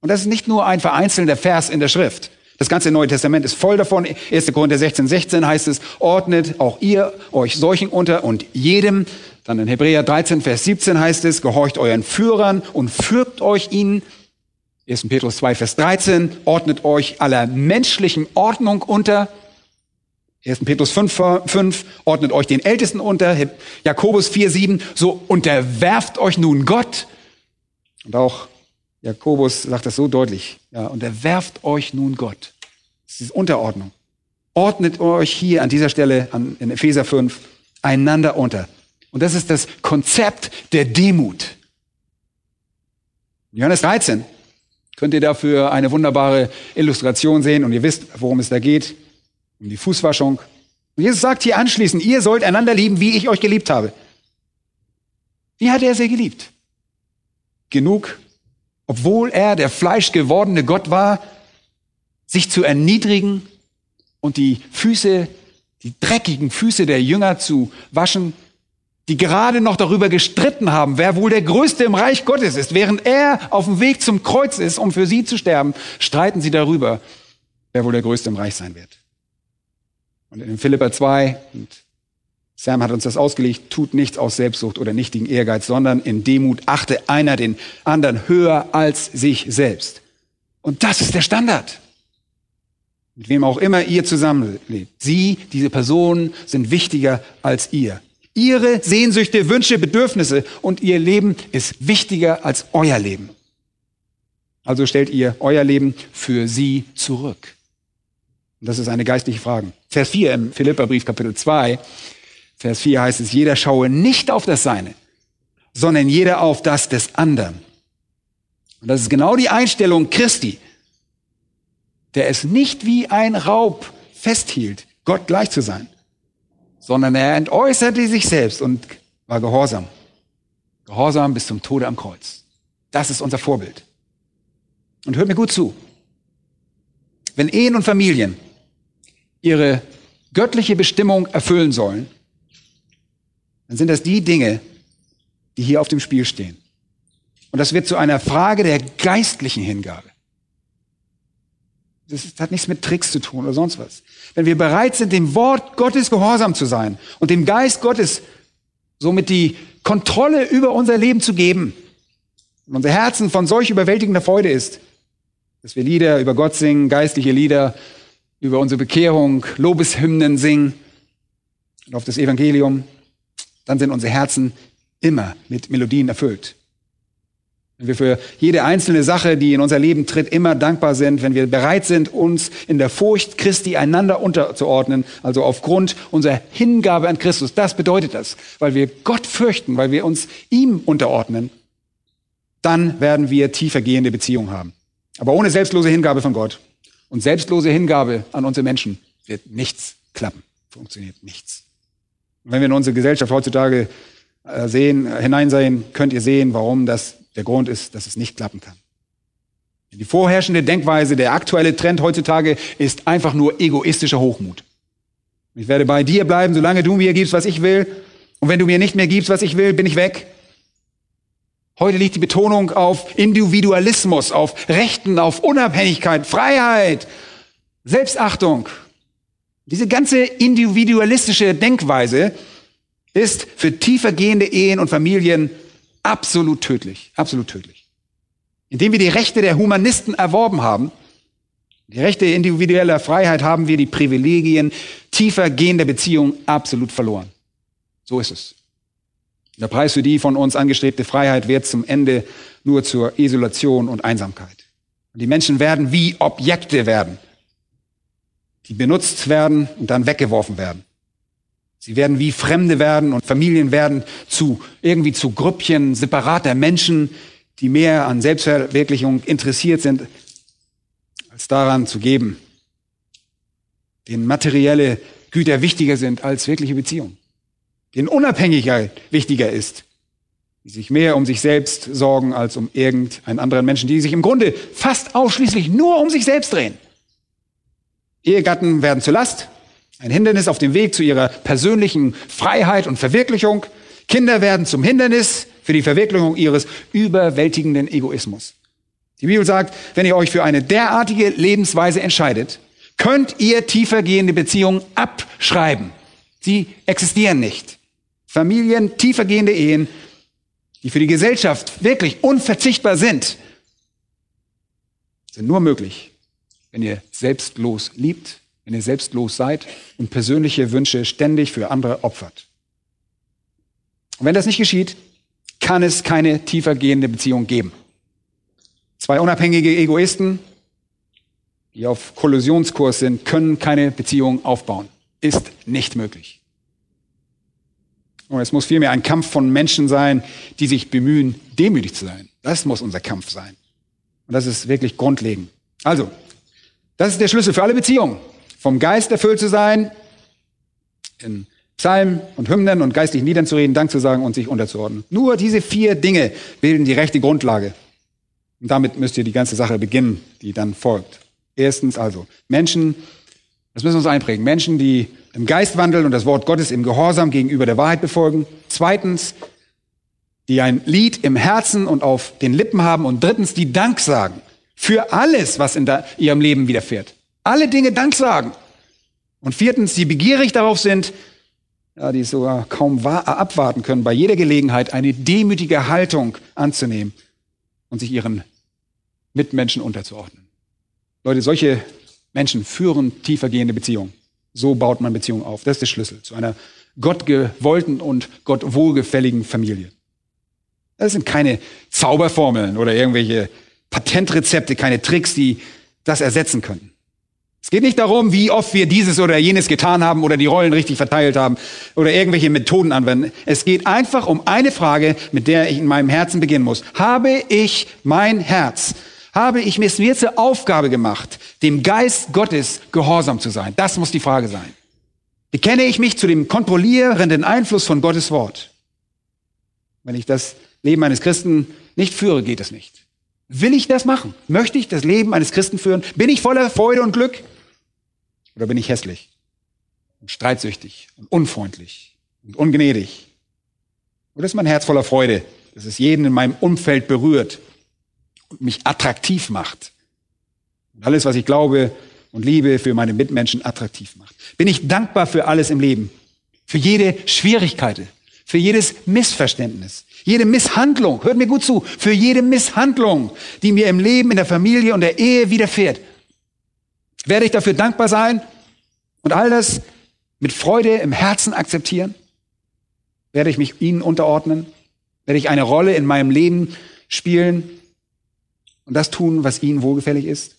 Und das ist nicht nur ein vereinzelter Vers in der Schrift. Das ganze Neue Testament ist voll davon. 1. Korinther 16, 16 heißt es, ordnet auch ihr euch solchen unter und jedem. Dann in Hebräer 13, Vers 17 heißt es, gehorcht euren Führern und fürbt euch ihnen. 1. Petrus 2, Vers 13, ordnet euch aller menschlichen Ordnung unter. 1. Petrus 5, 5, ordnet euch den Ältesten unter. Jakobus 4, 7, so unterwerft euch nun Gott. Und auch Jakobus sagt das so deutlich. Ja, unterwerft euch nun Gott. Das ist Unterordnung. Ordnet euch hier an dieser Stelle an, in Epheser 5 einander unter. Und das ist das Konzept der Demut. Johannes 13 könnt ihr dafür eine wunderbare Illustration sehen und ihr wisst, worum es da geht um die Fußwaschung. Und Jesus sagt hier anschließend, ihr sollt einander lieben, wie ich euch geliebt habe. Wie hat er sie geliebt? Genug, obwohl er der fleischgewordene Gott war, sich zu erniedrigen und die Füße, die dreckigen Füße der Jünger zu waschen, die gerade noch darüber gestritten haben, wer wohl der Größte im Reich Gottes ist. Während er auf dem Weg zum Kreuz ist, um für sie zu sterben, streiten sie darüber, wer wohl der Größte im Reich sein wird. Und in Philippa 2, und Sam hat uns das ausgelegt, tut nichts aus Selbstsucht oder nichtigen Ehrgeiz, sondern in Demut achte einer den anderen höher als sich selbst. Und das ist der Standard. Mit wem auch immer ihr zusammenlebt. Sie, diese Personen, sind wichtiger als ihr. Ihre Sehnsüchte, Wünsche, Bedürfnisse und ihr Leben ist wichtiger als euer Leben. Also stellt ihr euer Leben für sie zurück. Und das ist eine geistliche Frage. Vers 4 im Philipperbrief Kapitel 2, Vers 4 heißt es, jeder schaue nicht auf das Seine, sondern jeder auf das des anderen. Und das ist genau die Einstellung Christi, der es nicht wie ein Raub festhielt, Gott gleich zu sein, sondern er entäußerte sich selbst und war gehorsam. Gehorsam bis zum Tode am Kreuz. Das ist unser Vorbild. Und hört mir gut zu. Wenn Ehen und Familien ihre göttliche Bestimmung erfüllen sollen, dann sind das die Dinge, die hier auf dem Spiel stehen. Und das wird zu einer Frage der geistlichen Hingabe. Das hat nichts mit Tricks zu tun oder sonst was. Wenn wir bereit sind, dem Wort Gottes gehorsam zu sein und dem Geist Gottes somit die Kontrolle über unser Leben zu geben und unser Herzen von solch überwältigender Freude ist, dass wir Lieder über Gott singen, geistliche Lieder über unsere Bekehrung, Lobeshymnen singen und auf das Evangelium, dann sind unsere Herzen immer mit Melodien erfüllt. Wenn wir für jede einzelne Sache, die in unser Leben tritt, immer dankbar sind, wenn wir bereit sind, uns in der Furcht Christi einander unterzuordnen, also aufgrund unserer Hingabe an Christus, das bedeutet das, weil wir Gott fürchten, weil wir uns ihm unterordnen, dann werden wir tiefergehende Beziehungen haben. Aber ohne selbstlose Hingabe von Gott und selbstlose Hingabe an unsere Menschen wird nichts klappen. Funktioniert nichts. Und wenn wir in unsere Gesellschaft heutzutage äh, sehen, hineinsehen, könnt ihr sehen, warum das der Grund ist, dass es nicht klappen kann. Die vorherrschende Denkweise, der aktuelle Trend heutzutage ist einfach nur egoistischer Hochmut. Ich werde bei dir bleiben, solange du mir gibst, was ich will. Und wenn du mir nicht mehr gibst, was ich will, bin ich weg. Heute liegt die Betonung auf Individualismus, auf Rechten, auf Unabhängigkeit, Freiheit, Selbstachtung. Diese ganze individualistische Denkweise ist für tiefergehende Ehen und Familien absolut tödlich, absolut tödlich. Indem wir die Rechte der Humanisten erworben haben, Die Rechte individueller Freiheit haben wir die Privilegien tiefer gehender Beziehungen absolut verloren. So ist es. Der Preis für die von uns angestrebte Freiheit wird zum Ende nur zur Isolation und Einsamkeit. Und die Menschen werden wie Objekte werden, die benutzt werden und dann weggeworfen werden. Sie werden wie Fremde werden und Familien werden zu irgendwie zu Grüppchen separater Menschen, die mehr an Selbstverwirklichung interessiert sind, als daran zu geben, denen materielle Güter wichtiger sind als wirkliche Beziehungen, denen Unabhängigkeit wichtiger ist, die sich mehr um sich selbst sorgen als um irgendeinen anderen Menschen, die sich im Grunde fast ausschließlich nur um sich selbst drehen. Ehegatten werden zur Last, ein Hindernis auf dem Weg zu ihrer persönlichen Freiheit und Verwirklichung. Kinder werden zum Hindernis für die Verwirklichung ihres überwältigenden Egoismus. Die Bibel sagt, wenn ihr euch für eine derartige Lebensweise entscheidet, könnt ihr tiefergehende Beziehungen abschreiben. Sie existieren nicht. Familien, tiefergehende Ehen, die für die Gesellschaft wirklich unverzichtbar sind, sind nur möglich, wenn ihr selbstlos liebt, wenn ihr selbstlos seid und persönliche Wünsche ständig für andere opfert. Und wenn das nicht geschieht, kann es keine tiefergehende Beziehung geben. Zwei unabhängige Egoisten, die auf Kollisionskurs sind, können keine Beziehung aufbauen. Ist nicht möglich. Und es muss vielmehr ein Kampf von Menschen sein, die sich bemühen, demütig zu sein. Das muss unser Kampf sein. Und das ist wirklich grundlegend. Also, das ist der Schlüssel für alle Beziehungen. Vom Geist erfüllt zu sein, in Psalmen und Hymnen und geistlichen Liedern zu reden, Dank zu sagen und sich unterzuordnen. Nur diese vier Dinge bilden die rechte Grundlage. Und damit müsst ihr die ganze Sache beginnen, die dann folgt. Erstens also, Menschen, das müssen wir uns einprägen, Menschen, die im Geist wandeln und das Wort Gottes im Gehorsam gegenüber der Wahrheit befolgen. Zweitens, die ein Lied im Herzen und auf den Lippen haben. Und drittens, die Dank sagen für alles, was in ihrem Leben widerfährt. Alle Dinge Dank sagen. Und viertens, die begierig darauf sind, ja, die sogar kaum abwarten können, bei jeder Gelegenheit eine demütige Haltung anzunehmen und sich ihren Mitmenschen unterzuordnen. Leute, solche Menschen führen tiefergehende Beziehungen. So baut man Beziehungen auf. Das ist der Schlüssel zu einer gottgewollten und gottwohlgefälligen Familie. Das sind keine Zauberformeln oder irgendwelche Patentrezepte, keine Tricks, die das ersetzen können. Es geht nicht darum, wie oft wir dieses oder jenes getan haben oder die Rollen richtig verteilt haben oder irgendwelche Methoden anwenden. Es geht einfach um eine Frage, mit der ich in meinem Herzen beginnen muss. Habe ich mein Herz, habe ich mir zur Aufgabe gemacht, dem Geist Gottes gehorsam zu sein? Das muss die Frage sein. Bekenne ich mich zu dem kontrollierenden Einfluss von Gottes Wort? Wenn ich das Leben eines Christen nicht führe, geht es nicht. Will ich das machen? Möchte ich das Leben eines Christen führen? Bin ich voller Freude und Glück? Oder bin ich hässlich und streitsüchtig und unfreundlich und ungnädig? Oder ist mein Herz voller Freude, dass es jeden in meinem Umfeld berührt mich attraktiv macht? Und alles, was ich glaube und liebe, für meine Mitmenschen attraktiv macht. Bin ich dankbar für alles im Leben? Für jede Schwierigkeit, für jedes Missverständnis, jede Misshandlung, hört mir gut zu, für jede Misshandlung, die mir im Leben, in der Familie und der Ehe widerfährt. Werde ich dafür dankbar sein und all das mit Freude im Herzen akzeptieren? Werde ich mich ihnen unterordnen? Werde ich eine Rolle in meinem Leben spielen und das tun, was ihnen wohlgefällig ist?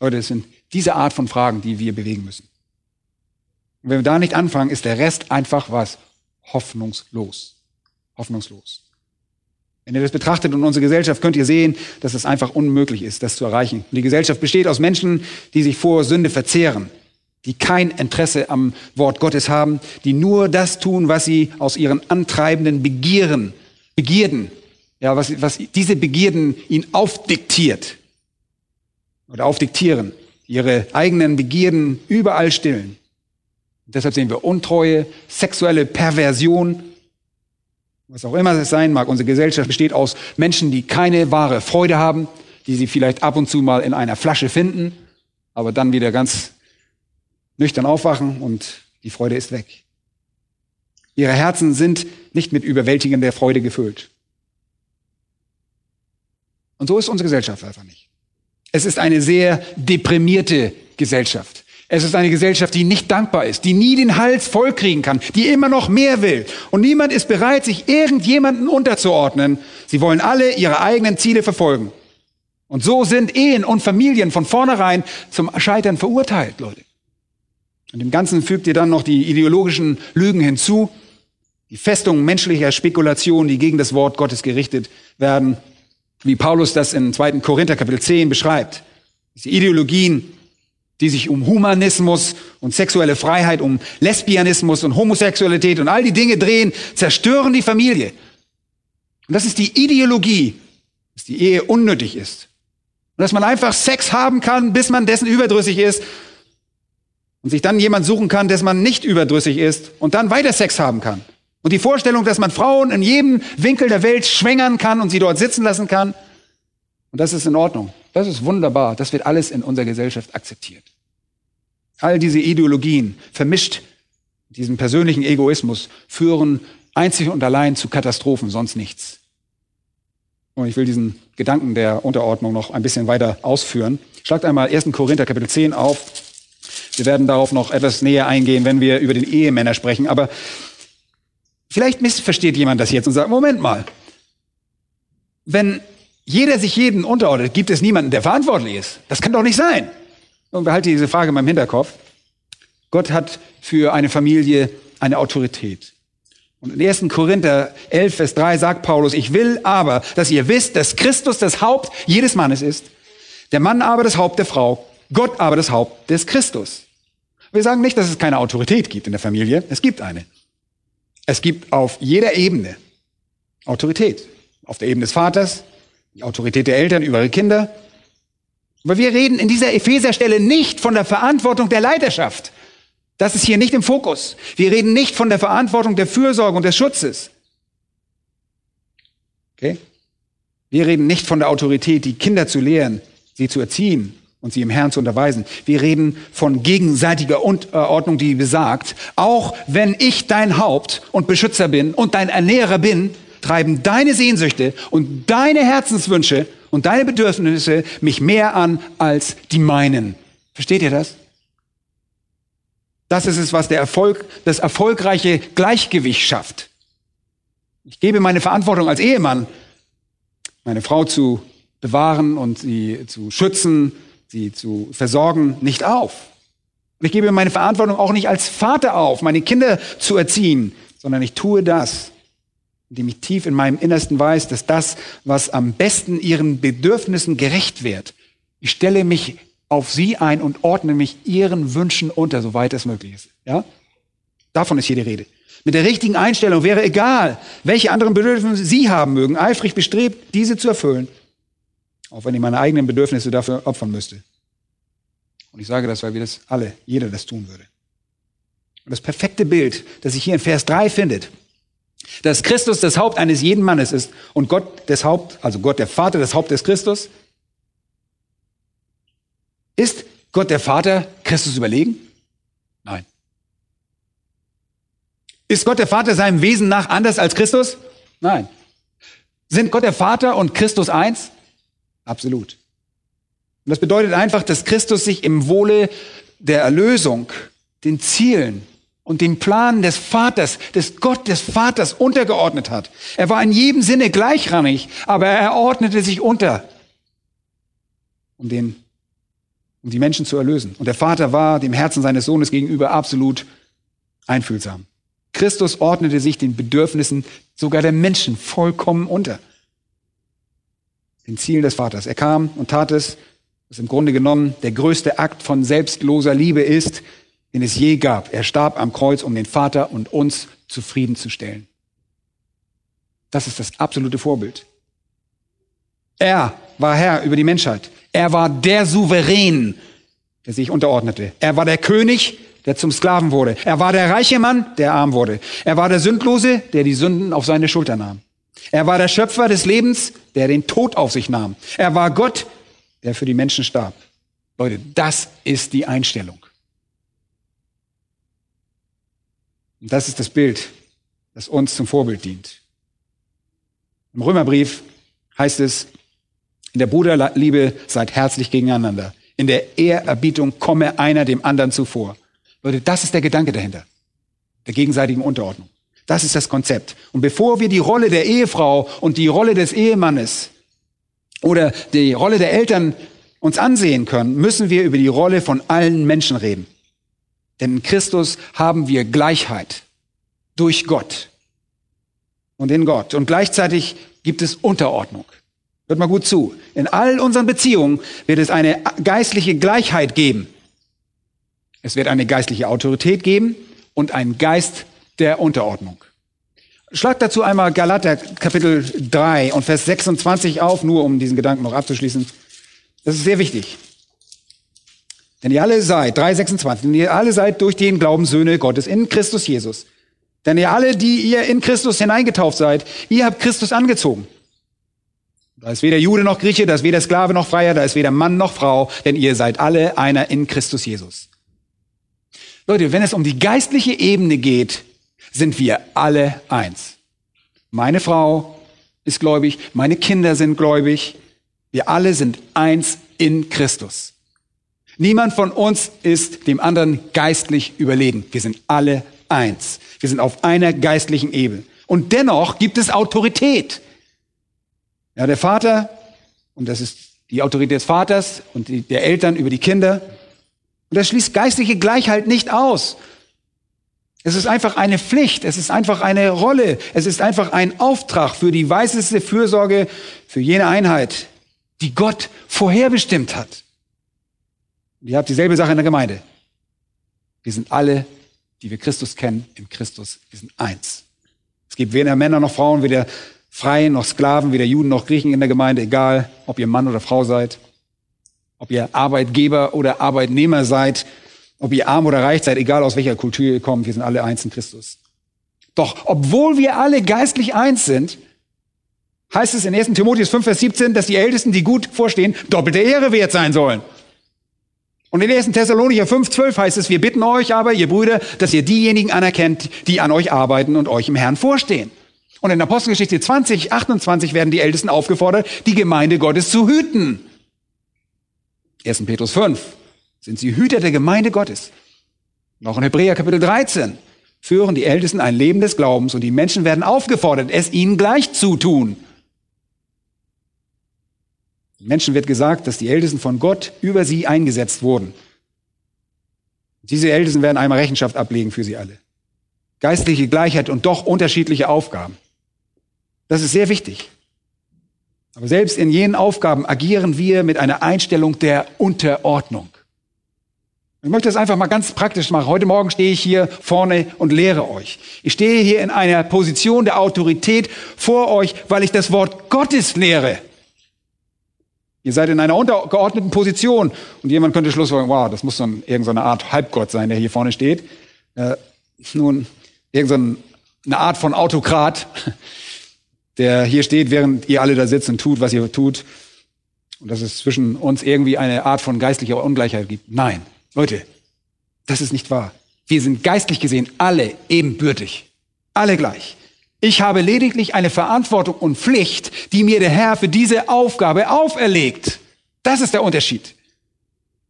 Leute, es sind diese Art von Fragen, die wir bewegen müssen. Und wenn wir da nicht anfangen, ist der Rest einfach was? Hoffnungslos. Hoffnungslos. Wenn ihr das betrachtet in unserer Gesellschaft, könnt ihr sehen, dass es einfach unmöglich ist, das zu erreichen. Und die Gesellschaft besteht aus Menschen, die sich vor Sünde verzehren, die kein Interesse am Wort Gottes haben, die nur das tun, was sie aus ihren antreibenden Begieren, Begierden, ja, was, was diese Begierden ihnen aufdiktiert oder aufdiktieren, ihre eigenen Begierden überall stillen. Und deshalb sehen wir Untreue, sexuelle Perversion, was auch immer es sein mag, unsere Gesellschaft besteht aus Menschen, die keine wahre Freude haben, die sie vielleicht ab und zu mal in einer Flasche finden, aber dann wieder ganz nüchtern aufwachen und die Freude ist weg. Ihre Herzen sind nicht mit überwältigender Freude gefüllt. Und so ist unsere Gesellschaft einfach nicht. Es ist eine sehr deprimierte Gesellschaft. Es ist eine Gesellschaft, die nicht dankbar ist, die nie den Hals vollkriegen kann, die immer noch mehr will. Und niemand ist bereit, sich irgendjemanden unterzuordnen. Sie wollen alle ihre eigenen Ziele verfolgen. Und so sind Ehen und Familien von vornherein zum Scheitern verurteilt, Leute. Und dem Ganzen fügt ihr dann noch die ideologischen Lügen hinzu, die Festungen menschlicher Spekulationen, die gegen das Wort Gottes gerichtet werden, wie Paulus das in 2. Korinther Kapitel 10 beschreibt. Diese Ideologien, die sich um Humanismus und sexuelle Freiheit, um Lesbianismus und Homosexualität und all die Dinge drehen, zerstören die Familie. Und das ist die Ideologie, dass die Ehe unnötig ist. Und dass man einfach Sex haben kann, bis man dessen überdrüssig ist und sich dann jemand suchen kann, dessen man nicht überdrüssig ist und dann weiter Sex haben kann. Und die Vorstellung, dass man Frauen in jedem Winkel der Welt schwängern kann und sie dort sitzen lassen kann. Und das ist in Ordnung. Das ist wunderbar. Das wird alles in unserer Gesellschaft akzeptiert. All diese Ideologien, vermischt diesen persönlichen Egoismus, führen einzig und allein zu Katastrophen, sonst nichts. Und ich will diesen Gedanken der Unterordnung noch ein bisschen weiter ausführen. Schlagt einmal 1. Korinther Kapitel 10 auf. Wir werden darauf noch etwas näher eingehen, wenn wir über den Ehemänner sprechen. Aber vielleicht missversteht jemand das jetzt und sagt, Moment mal. Wenn jeder sich jeden unterordnet, gibt es niemanden, der verantwortlich ist. Das kann doch nicht sein. Und behalte diese Frage in meinem Hinterkopf. Gott hat für eine Familie eine Autorität. Und in 1. Korinther 11, Vers 3 sagt Paulus, ich will aber, dass ihr wisst, dass Christus das Haupt jedes Mannes ist, der Mann aber das Haupt der Frau, Gott aber das Haupt des Christus. Wir sagen nicht, dass es keine Autorität gibt in der Familie. Es gibt eine. Es gibt auf jeder Ebene Autorität. Auf der Ebene des Vaters, die Autorität der Eltern über ihre Kinder. Aber wir reden in dieser Epheserstelle nicht von der Verantwortung der Leiterschaft. Das ist hier nicht im Fokus. Wir reden nicht von der Verantwortung der Fürsorge und des Schutzes. Okay? Wir reden nicht von der Autorität, die Kinder zu lehren, sie zu erziehen und sie im Herrn zu unterweisen. Wir reden von gegenseitiger Ordnung, die besagt, auch wenn ich dein Haupt und Beschützer bin und dein Ernährer bin, treiben deine Sehnsüchte und deine Herzenswünsche und deine Bedürfnisse mich mehr an als die meinen. Versteht ihr das? Das ist es, was der Erfolg, das erfolgreiche Gleichgewicht schafft. Ich gebe meine Verantwortung als Ehemann, meine Frau zu bewahren und sie zu schützen, sie zu versorgen, nicht auf. Und ich gebe meine Verantwortung auch nicht als Vater auf, meine Kinder zu erziehen, sondern ich tue das, indem ich tief in meinem Innersten weiß, dass das, was am besten ihren Bedürfnissen gerecht wird, ich stelle mich auf sie ein und ordne mich ihren Wünschen unter, soweit es möglich ist. Ja? Davon ist hier die Rede. Mit der richtigen Einstellung wäre egal, welche anderen Bedürfnisse Sie haben mögen, eifrig bestrebt, diese zu erfüllen. Auch wenn ich meine eigenen Bedürfnisse dafür opfern müsste. Und ich sage das, weil wir das alle, jeder das tun würde. Und das perfekte Bild, das sich hier in Vers 3 findet, dass Christus das Haupt eines jeden Mannes ist und Gott das Haupt, also Gott der Vater das Haupt des Christus, ist Gott der Vater Christus überlegen? Nein. Ist Gott der Vater seinem Wesen nach anders als Christus? Nein. Sind Gott der Vater und Christus eins? Absolut. Und das bedeutet einfach, dass Christus sich im Wohle der Erlösung, den Zielen und dem Plan des Vaters, des Gott des Vaters untergeordnet hat. Er war in jedem Sinne gleichrangig, aber er ordnete sich unter, um den um die Menschen zu erlösen. Und der Vater war dem Herzen seines Sohnes gegenüber absolut einfühlsam. Christus ordnete sich den Bedürfnissen sogar der Menschen vollkommen unter. Den Zielen des Vaters. Er kam und tat es, was im Grunde genommen der größte Akt von selbstloser Liebe ist, den es je gab. Er starb am Kreuz, um den Vater und uns zufriedenzustellen. Das ist das absolute Vorbild. Er war Herr über die Menschheit. Er war der Souverän, der sich unterordnete. Er war der König, der zum Sklaven wurde. Er war der reiche Mann, der arm wurde. Er war der Sündlose, der die Sünden auf seine Schulter nahm. Er war der Schöpfer des Lebens, der den Tod auf sich nahm. Er war Gott, der für die Menschen starb. Leute, das ist die Einstellung. Und das ist das Bild, das uns zum Vorbild dient. Im Römerbrief heißt es, In der Bruderliebe seid herzlich gegeneinander. In der Ehrerbietung komme einer dem anderen zuvor. Leute, das ist der Gedanke dahinter. Der gegenseitigen Unterordnung. Das ist das Konzept. Und bevor wir die Rolle der Ehefrau und die Rolle des Ehemannes oder die Rolle der Eltern uns ansehen können, müssen wir über die Rolle von allen Menschen reden. Denn in Christus haben wir Gleichheit durch Gott und in Gott. Und gleichzeitig gibt es Unterordnung. Hört mal gut zu. In all unseren Beziehungen wird es eine geistliche Gleichheit geben. Es wird eine geistliche Autorität geben und einen Geist der Unterordnung. Schlag dazu einmal Galater Kapitel 3 und Vers 26 auf, nur um diesen Gedanken noch abzuschließen. Das ist sehr wichtig. Denn ihr alle seid, 3,26, denn ihr alle seid durch den Glauben Söhne Gottes in Christus Jesus. Denn ihr alle, die ihr in Christus hineingetauft seid, ihr habt Christus angezogen. Da ist weder Jude noch Grieche, da ist weder Sklave noch Freier, da ist weder Mann noch Frau, denn ihr seid alle einer in Christus Jesus. Leute, wenn es um die geistliche Ebene geht, sind wir alle eins. Meine Frau ist gläubig, meine Kinder sind gläubig, wir alle sind eins in Christus. Niemand von uns ist dem anderen geistlich überlegen. Wir sind alle eins. Wir sind auf einer geistlichen Ebene. Und dennoch gibt es Autorität. Ja, der Vater, und das ist die Autorität des Vaters und die, der Eltern über die Kinder. Und das schließt geistliche Gleichheit nicht aus. Es ist einfach eine Pflicht, es ist einfach eine Rolle, es ist einfach ein Auftrag für die weiseste Fürsorge für jene Einheit, die Gott vorherbestimmt hat. Und ihr habt dieselbe Sache in der Gemeinde. Wir sind alle, die wir Christus kennen, in Christus. Wir sind eins. Es gibt weder Männer noch Frauen, weder Freien noch Sklaven, weder Juden noch Griechen in der Gemeinde, egal ob ihr Mann oder Frau seid, ob ihr Arbeitgeber oder Arbeitnehmer seid, ob ihr arm oder reich seid, egal aus welcher Kultur ihr kommt, wir sind alle eins in Christus. Doch obwohl wir alle geistlich eins sind, heißt es in 1. Timotheus 5, Vers 17, dass die Ältesten, die gut vorstehen, doppelte Ehre wert sein sollen. Und in 1. Thessalonicher 5, 12 heißt es, wir bitten euch aber, ihr Brüder, dass ihr diejenigen anerkennt, die an euch arbeiten und euch im Herrn vorstehen. Und in Apostelgeschichte 20, 28 werden die Ältesten aufgefordert, die Gemeinde Gottes zu hüten. 1. Petrus 5 sind sie Hüter der Gemeinde Gottes. Noch in Hebräer Kapitel 13 führen die Ältesten ein Leben des Glaubens und die Menschen werden aufgefordert, es ihnen gleich zu tun. Menschen wird gesagt, dass die Ältesten von Gott über sie eingesetzt wurden. Diese Ältesten werden einmal Rechenschaft ablegen für sie alle. Geistliche Gleichheit und doch unterschiedliche Aufgaben. Das ist sehr wichtig. Aber selbst in jenen Aufgaben agieren wir mit einer Einstellung der Unterordnung. Ich möchte das einfach mal ganz praktisch machen. Heute Morgen stehe ich hier vorne und lehre euch. Ich stehe hier in einer Position der Autorität vor euch, weil ich das Wort Gottes lehre. Ihr seid in einer untergeordneten Position. Und jemand könnte schlussfolgern, wow, das muss so ein, irgendeine Art Halbgott sein, der hier vorne steht. Äh, nun, irgendeine Art von Autokrat, der hier steht, während ihr alle da sitzt und tut, was ihr tut. Und dass es zwischen uns irgendwie eine Art von geistlicher Ungleichheit gibt. Nein, Leute, das ist nicht wahr. Wir sind geistlich gesehen alle ebenbürtig. Alle gleich. Ich habe lediglich eine Verantwortung und Pflicht, die mir der Herr für diese Aufgabe auferlegt. Das ist der Unterschied.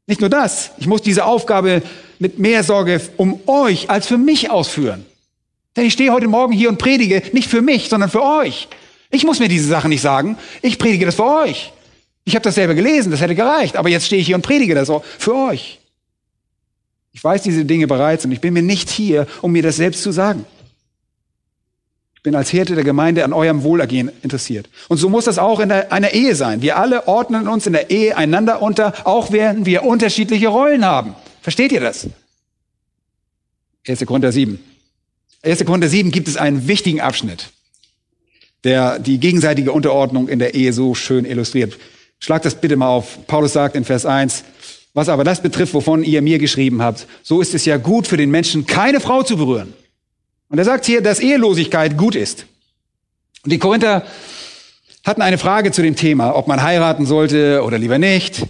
Nicht nur das, ich muss diese Aufgabe mit mehr Sorge um euch als für mich ausführen. Denn ich stehe heute Morgen hier und predige nicht für mich, sondern für euch. Ich muss mir diese Sachen nicht sagen, ich predige das für euch. Ich habe das selber gelesen, das hätte gereicht, aber jetzt stehe ich hier und predige das auch für euch. Ich weiß diese Dinge bereits und ich bin mir nicht hier, um mir das selbst zu sagen. Ich bin als Hirte der Gemeinde an eurem Wohlergehen interessiert. Und so muss das auch in einer Ehe sein. Wir alle ordnen uns in der Ehe einander unter, auch während wir unterschiedliche Rollen haben. Versteht ihr das? 1. Korinther 7. 1. Korinther 7 gibt es einen wichtigen Abschnitt, der die gegenseitige Unterordnung in der Ehe so schön illustriert. Schlag das bitte mal auf. Paulus sagt in Vers 1, was aber das betrifft, wovon ihr mir geschrieben habt, so ist es ja gut für den Menschen, keine Frau zu berühren und er sagt hier, dass Ehelosigkeit gut ist. Und die Korinther hatten eine Frage zu dem Thema, ob man heiraten sollte oder lieber nicht.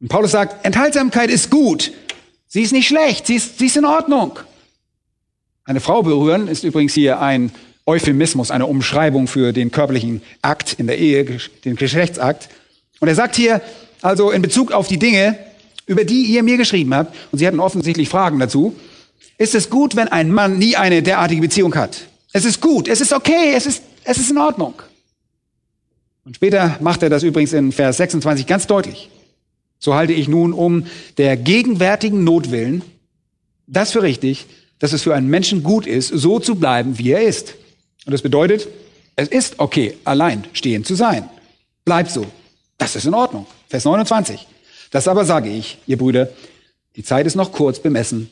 Und Paulus sagt, Enthaltsamkeit ist gut. Sie ist nicht schlecht, sie ist, sie ist in Ordnung. Eine Frau berühren ist übrigens hier ein Euphemismus, eine Umschreibung für den körperlichen Akt in der Ehe, den Geschlechtsakt. Und er sagt hier, also in Bezug auf die Dinge, über die ihr mir geschrieben habt, und Sie hatten offensichtlich Fragen dazu, ist es gut, wenn ein Mann nie eine derartige Beziehung hat. Es ist gut, es ist okay, es ist, es ist in Ordnung. Und später macht er das übrigens in Vers 26 ganz deutlich. So halte ich nun um der gegenwärtigen Notwillen das für richtig, dass es für einen Menschen gut ist, so zu bleiben, wie er ist. Und das bedeutet, es ist okay, allein stehen zu sein. Bleibt so. Das ist in Ordnung. Vers 29. Das aber sage ich, ihr Brüder, die Zeit ist noch kurz bemessen.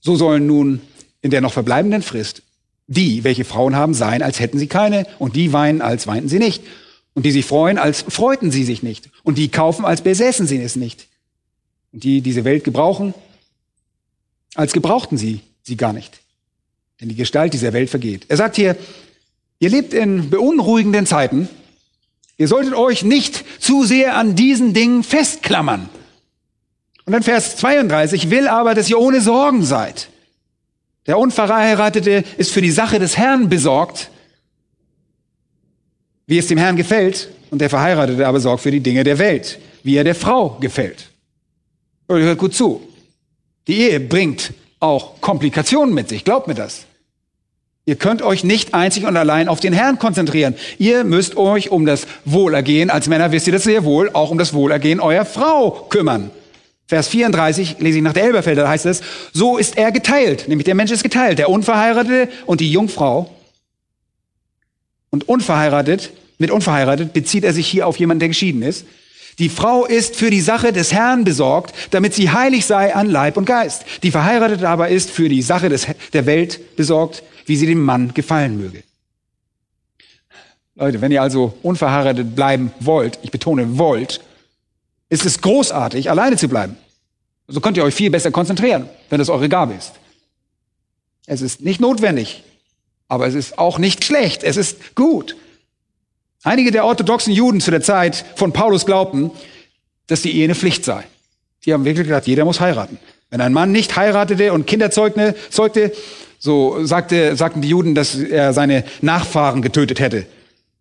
So sollen nun in der noch verbleibenden Frist die, welche Frauen haben, sein, als hätten sie keine, und die weinen, als weinten sie nicht. Und die sich freuen, als freuten sie sich nicht. Und die kaufen, als besäßen sie es nicht. Und die diese Welt gebrauchen, als gebrauchten sie sie gar nicht. Denn die Gestalt dieser Welt vergeht. Er sagt hier, ihr lebt in beunruhigenden Zeiten. Ihr solltet euch nicht zu sehr an diesen Dingen festklammern. Und dann Vers 32, will aber, dass ihr ohne Sorgen seid. Der Unverheiratete ist für die Sache des Herrn besorgt, wie es dem Herrn gefällt, und der Verheiratete aber sorgt für die Dinge der Welt, wie er der Frau gefällt. Und hört gut zu. Die Ehe bringt auch Komplikationen mit sich, glaubt mir das. Ihr könnt euch nicht einzig und allein auf den Herrn konzentrieren. Ihr müsst euch um das Wohlergehen, als Männer wisst ihr das sehr wohl, auch um das Wohlergehen eurer Frau kümmern. Vers 34 lese ich nach der Elberfelder, da heißt es, so ist er geteilt, nämlich der Mensch ist geteilt, der Unverheiratete und die Jungfrau. Und unverheiratet, mit unverheiratet bezieht er sich hier auf jemanden, der geschieden ist. Die Frau ist für die Sache des Herrn besorgt, damit sie heilig sei an Leib und Geist. Die Verheiratete aber ist für die Sache des, der Welt besorgt, wie sie dem Mann gefallen möge. Leute, wenn ihr also unverheiratet bleiben wollt, ich betone wollt, ist es großartig, alleine zu bleiben. So könnt ihr euch viel besser konzentrieren, wenn das eure Gabe ist. Es ist nicht notwendig, aber es ist auch nicht schlecht, es ist gut. Einige der orthodoxen Juden zu der Zeit von Paulus glaubten, dass die Ehe eine Pflicht sei. Die haben wirklich gedacht, jeder muss heiraten. Wenn ein Mann nicht heiratete und Kinder zeugte, so sagte, sagten die Juden, dass er seine Nachfahren getötet hätte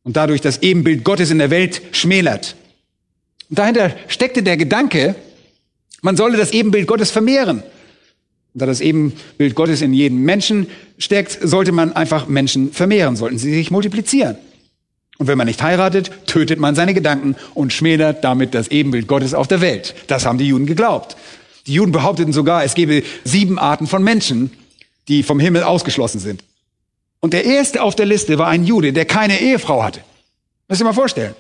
und dadurch das Ebenbild Gottes in der Welt schmälert. Und dahinter steckte der Gedanke, man solle das Ebenbild Gottes vermehren. Und da das Ebenbild Gottes in jedem Menschen steckt, sollte man einfach Menschen vermehren, sollten sie sich multiplizieren. Und wenn man nicht heiratet, tötet man seine Gedanken und schmälert damit das Ebenbild Gottes auf der Welt. Das haben die Juden geglaubt. Die Juden behaupteten sogar, es gebe sieben Arten von Menschen, die vom Himmel ausgeschlossen sind. Und der erste auf der Liste war ein Jude, der keine Ehefrau hatte. Muss ich mal vorstellen.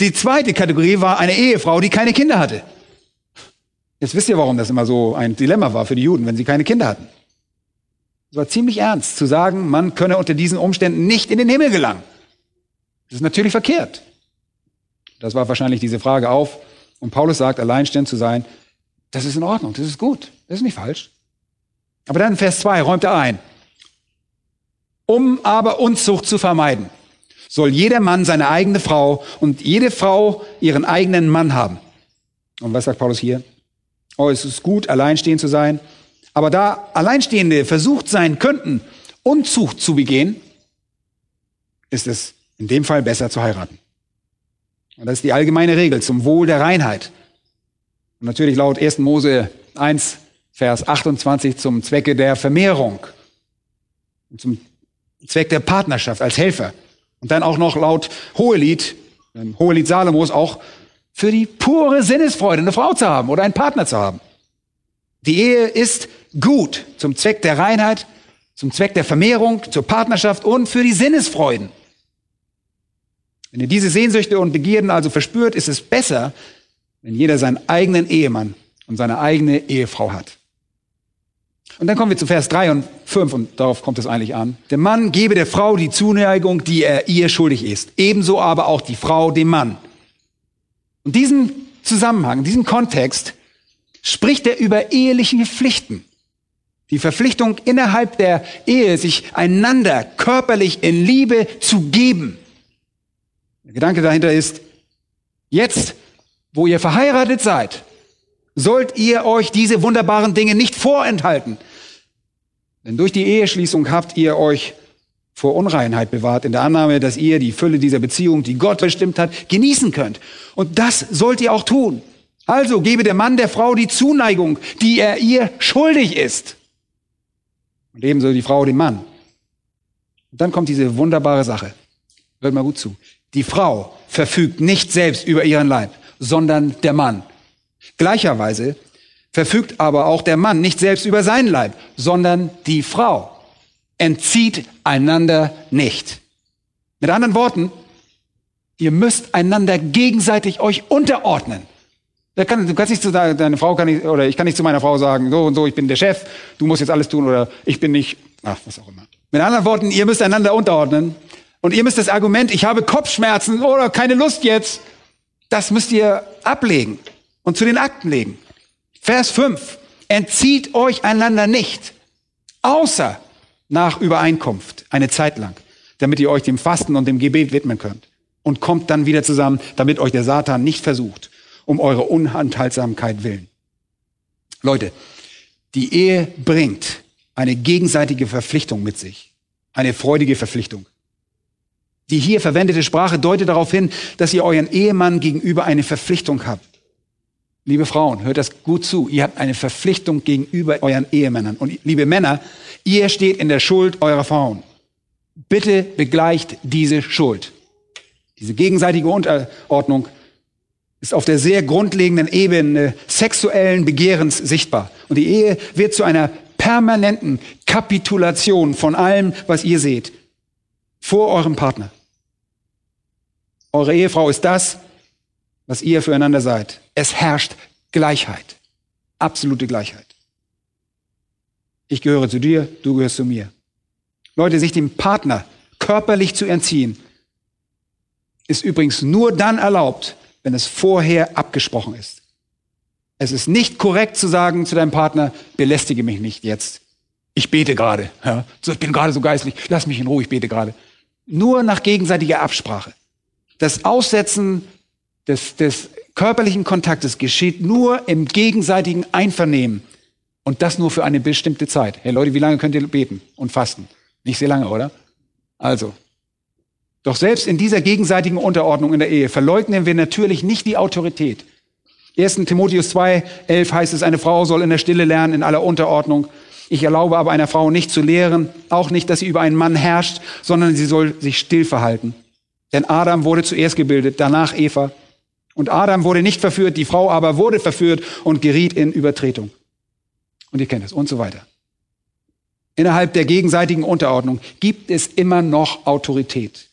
Die zweite Kategorie war eine Ehefrau, die keine Kinder hatte. Jetzt wisst ihr, warum das immer so ein Dilemma war für die Juden, wenn sie keine Kinder hatten. Es war ziemlich ernst zu sagen, man könne unter diesen Umständen nicht in den Himmel gelangen. Das ist natürlich verkehrt. Das war wahrscheinlich diese Frage auf. Und Paulus sagt, alleinstehend zu sein, das ist in Ordnung, das ist gut, das ist nicht falsch. Aber dann Vers 2 räumt er ein. Um aber Unzucht zu vermeiden, soll jeder Mann seine eigene Frau und jede Frau ihren eigenen Mann haben. Und was sagt Paulus hier? Oh, es ist gut, alleinstehend zu sein. Aber da Alleinstehende versucht sein könnten, Unzucht zu begehen, ist es in dem Fall besser zu heiraten. Und das ist die allgemeine Regel zum Wohl der Reinheit. Und natürlich laut 1. Mose 1, Vers 28 zum Zwecke der Vermehrung, zum Zweck der Partnerschaft als Helfer. Und dann auch noch laut Hohelied, Hohelied Salomos auch für die pure Sinnesfreude eine Frau zu haben oder einen Partner zu haben. Die Ehe ist gut zum Zweck der Reinheit, zum Zweck der Vermehrung, zur Partnerschaft und für die Sinnesfreuden. Wenn ihr diese Sehnsüchte und Begierden also verspürt, ist es besser, wenn jeder seinen eigenen Ehemann und seine eigene Ehefrau hat. Und dann kommen wir zu Vers 3 und 5 und darauf kommt es eigentlich an. Der Mann gebe der Frau die Zuneigung, die er ihr schuldig ist. Ebenso aber auch die Frau dem Mann. Und diesen Zusammenhang, diesen Kontext spricht er über eheliche Pflichten. Die Verpflichtung innerhalb der Ehe, sich einander körperlich in Liebe zu geben. Der Gedanke dahinter ist, jetzt, wo ihr verheiratet seid, sollt ihr euch diese wunderbaren Dinge nicht vorenthalten. Denn durch die Eheschließung habt ihr euch vor Unreinheit bewahrt, in der Annahme, dass ihr die Fülle dieser Beziehung, die Gott bestimmt hat, genießen könnt. Und das sollt ihr auch tun. Also gebe der Mann der Frau die Zuneigung, die er ihr schuldig ist. Und ebenso die Frau dem Mann. Und dann kommt diese wunderbare Sache. Hört mal gut zu. Die Frau verfügt nicht selbst über ihren Leib, sondern der Mann. Gleicherweise verfügt aber auch der Mann nicht selbst über seinen Leib, sondern die Frau. Entzieht einander nicht. Mit anderen Worten, ihr müsst einander gegenseitig euch unterordnen. Du kannst nicht zu deiner, deine Frau kann nicht, oder ich kann nicht zu meiner Frau sagen, so und so, ich bin der Chef, du musst jetzt alles tun oder ich bin nicht, ach, was auch immer. Mit anderen Worten, ihr müsst einander unterordnen und ihr müsst das Argument, ich habe Kopfschmerzen oder keine Lust jetzt, das müsst ihr ablegen und zu den Akten legen. Vers 5. Entzieht euch einander nicht, außer nach Übereinkunft, eine Zeit lang, damit ihr euch dem Fasten und dem Gebet widmen könnt. Und kommt dann wieder zusammen, damit euch der Satan nicht versucht, um eure Unenthaltsamkeit willen. Leute, die Ehe bringt eine gegenseitige Verpflichtung mit sich, eine freudige Verpflichtung. Die hier verwendete Sprache deutet darauf hin, dass ihr euren Ehemann gegenüber eine Verpflichtung habt. Liebe Frauen, hört das gut zu. Ihr habt eine Verpflichtung gegenüber euren Ehemännern. Und liebe Männer, ihr steht in der Schuld eurer Frauen. Bitte begleicht diese Schuld. Diese gegenseitige Unterordnung ist auf der sehr grundlegenden Ebene sexuellen Begehrens sichtbar. Und die Ehe wird zu einer permanenten Kapitulation von allem, was ihr seht, vor eurem Partner. Eure Ehefrau ist das, was ihr füreinander seid. Es herrscht Gleichheit. Absolute Gleichheit. Ich gehöre zu dir, du gehörst zu mir. Leute, sich dem Partner körperlich zu entziehen, ist übrigens nur dann erlaubt, wenn es vorher abgesprochen ist. Es ist nicht korrekt zu sagen zu deinem Partner, belästige mich nicht jetzt. Ich bete gerade. Ja, ich bin gerade so geistlich. Lass mich in Ruhe, ich bete gerade. Nur nach gegenseitiger Absprache. Das Aussetzen des, des körperlichen Kontaktes geschieht nur im gegenseitigen Einvernehmen. Und das nur für eine bestimmte Zeit. Hey Leute, wie lange könnt ihr beten und fasten? Nicht sehr lange, oder? Also. Doch selbst in dieser gegenseitigen Unterordnung in der Ehe verleugnen wir natürlich nicht die Autorität. 1. Timotheus 2, 11 heißt es, eine Frau soll in der Stille lernen, in aller Unterordnung. Ich erlaube aber einer Frau nicht zu lehren, auch nicht, dass sie über einen Mann herrscht, sondern sie soll sich still verhalten. Denn Adam wurde zuerst gebildet, danach Eva. Und Adam wurde nicht verführt, die Frau aber wurde verführt und geriet in Übertretung. Und ihr kennt es und so weiter. Innerhalb der gegenseitigen Unterordnung gibt es immer noch Autorität.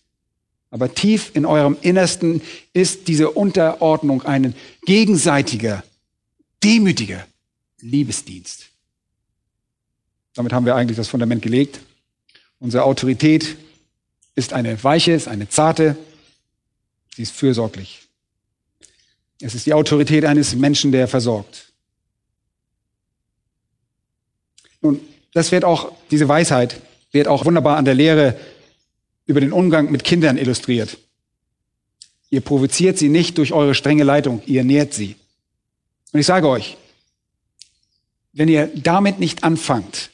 Aber tief in eurem Innersten ist diese Unterordnung ein gegenseitiger, demütiger Liebesdienst. Damit haben wir eigentlich das Fundament gelegt. Unsere Autorität ist eine weiche, ist eine zarte, sie ist fürsorglich. Es ist die Autorität eines Menschen, der versorgt. Nun, das wird auch, diese Weisheit wird auch wunderbar an der Lehre über den Umgang mit Kindern illustriert. Ihr provoziert sie nicht durch eure strenge Leitung, ihr nährt sie. Und ich sage euch, wenn ihr damit nicht anfangt,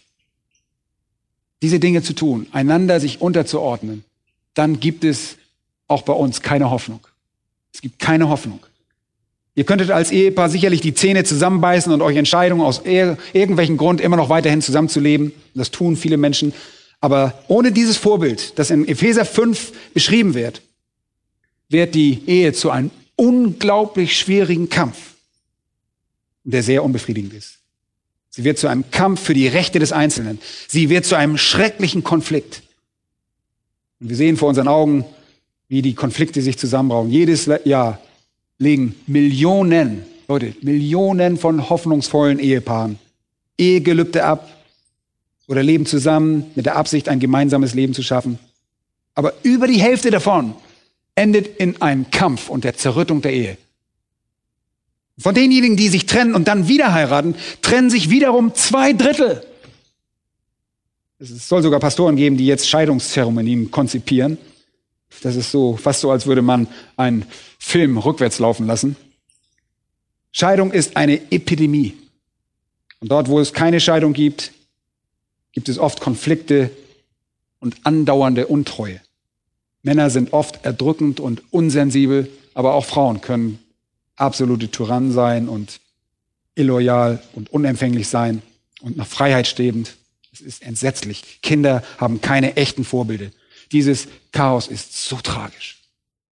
diese Dinge zu tun, einander sich unterzuordnen, dann gibt es auch bei uns keine Hoffnung. Es gibt keine Hoffnung. Ihr könntet als Ehepaar sicherlich die Zähne zusammenbeißen und euch Entscheidungen aus irgendwelchen Grund immer noch weiterhin zusammenzuleben. Das tun viele Menschen. Aber ohne dieses Vorbild, das in Epheser 5 beschrieben wird, wird die Ehe zu einem unglaublich schwierigen Kampf, der sehr unbefriedigend ist. Sie wird zu einem Kampf für die Rechte des Einzelnen. Sie wird zu einem schrecklichen Konflikt. Und wir sehen vor unseren Augen, wie die Konflikte sich zusammenbrauen. Jedes Jahr legen Millionen, Leute, Millionen von hoffnungsvollen Ehepaaren Ehegelübde ab oder leben zusammen mit der Absicht, ein gemeinsames Leben zu schaffen. Aber über die Hälfte davon endet in einem Kampf und der Zerrüttung der Ehe. Von denjenigen, die sich trennen und dann wieder heiraten, trennen sich wiederum zwei Drittel. Es soll sogar Pastoren geben, die jetzt Scheidungszeremonien konzipieren. Das ist so, fast so, als würde man einen Film rückwärts laufen lassen. Scheidung ist eine Epidemie. Und dort, wo es keine Scheidung gibt, gibt es oft Konflikte, und andauernde Untreue. Männer sind oft erdrückend und unsensibel, aber auch Frauen können absolute Tyrannen sein und illoyal und unempfänglich sein und nach Freiheit strebend. Es ist entsetzlich. Kinder haben keine echten Vorbilder. Dieses Chaos ist so tragisch.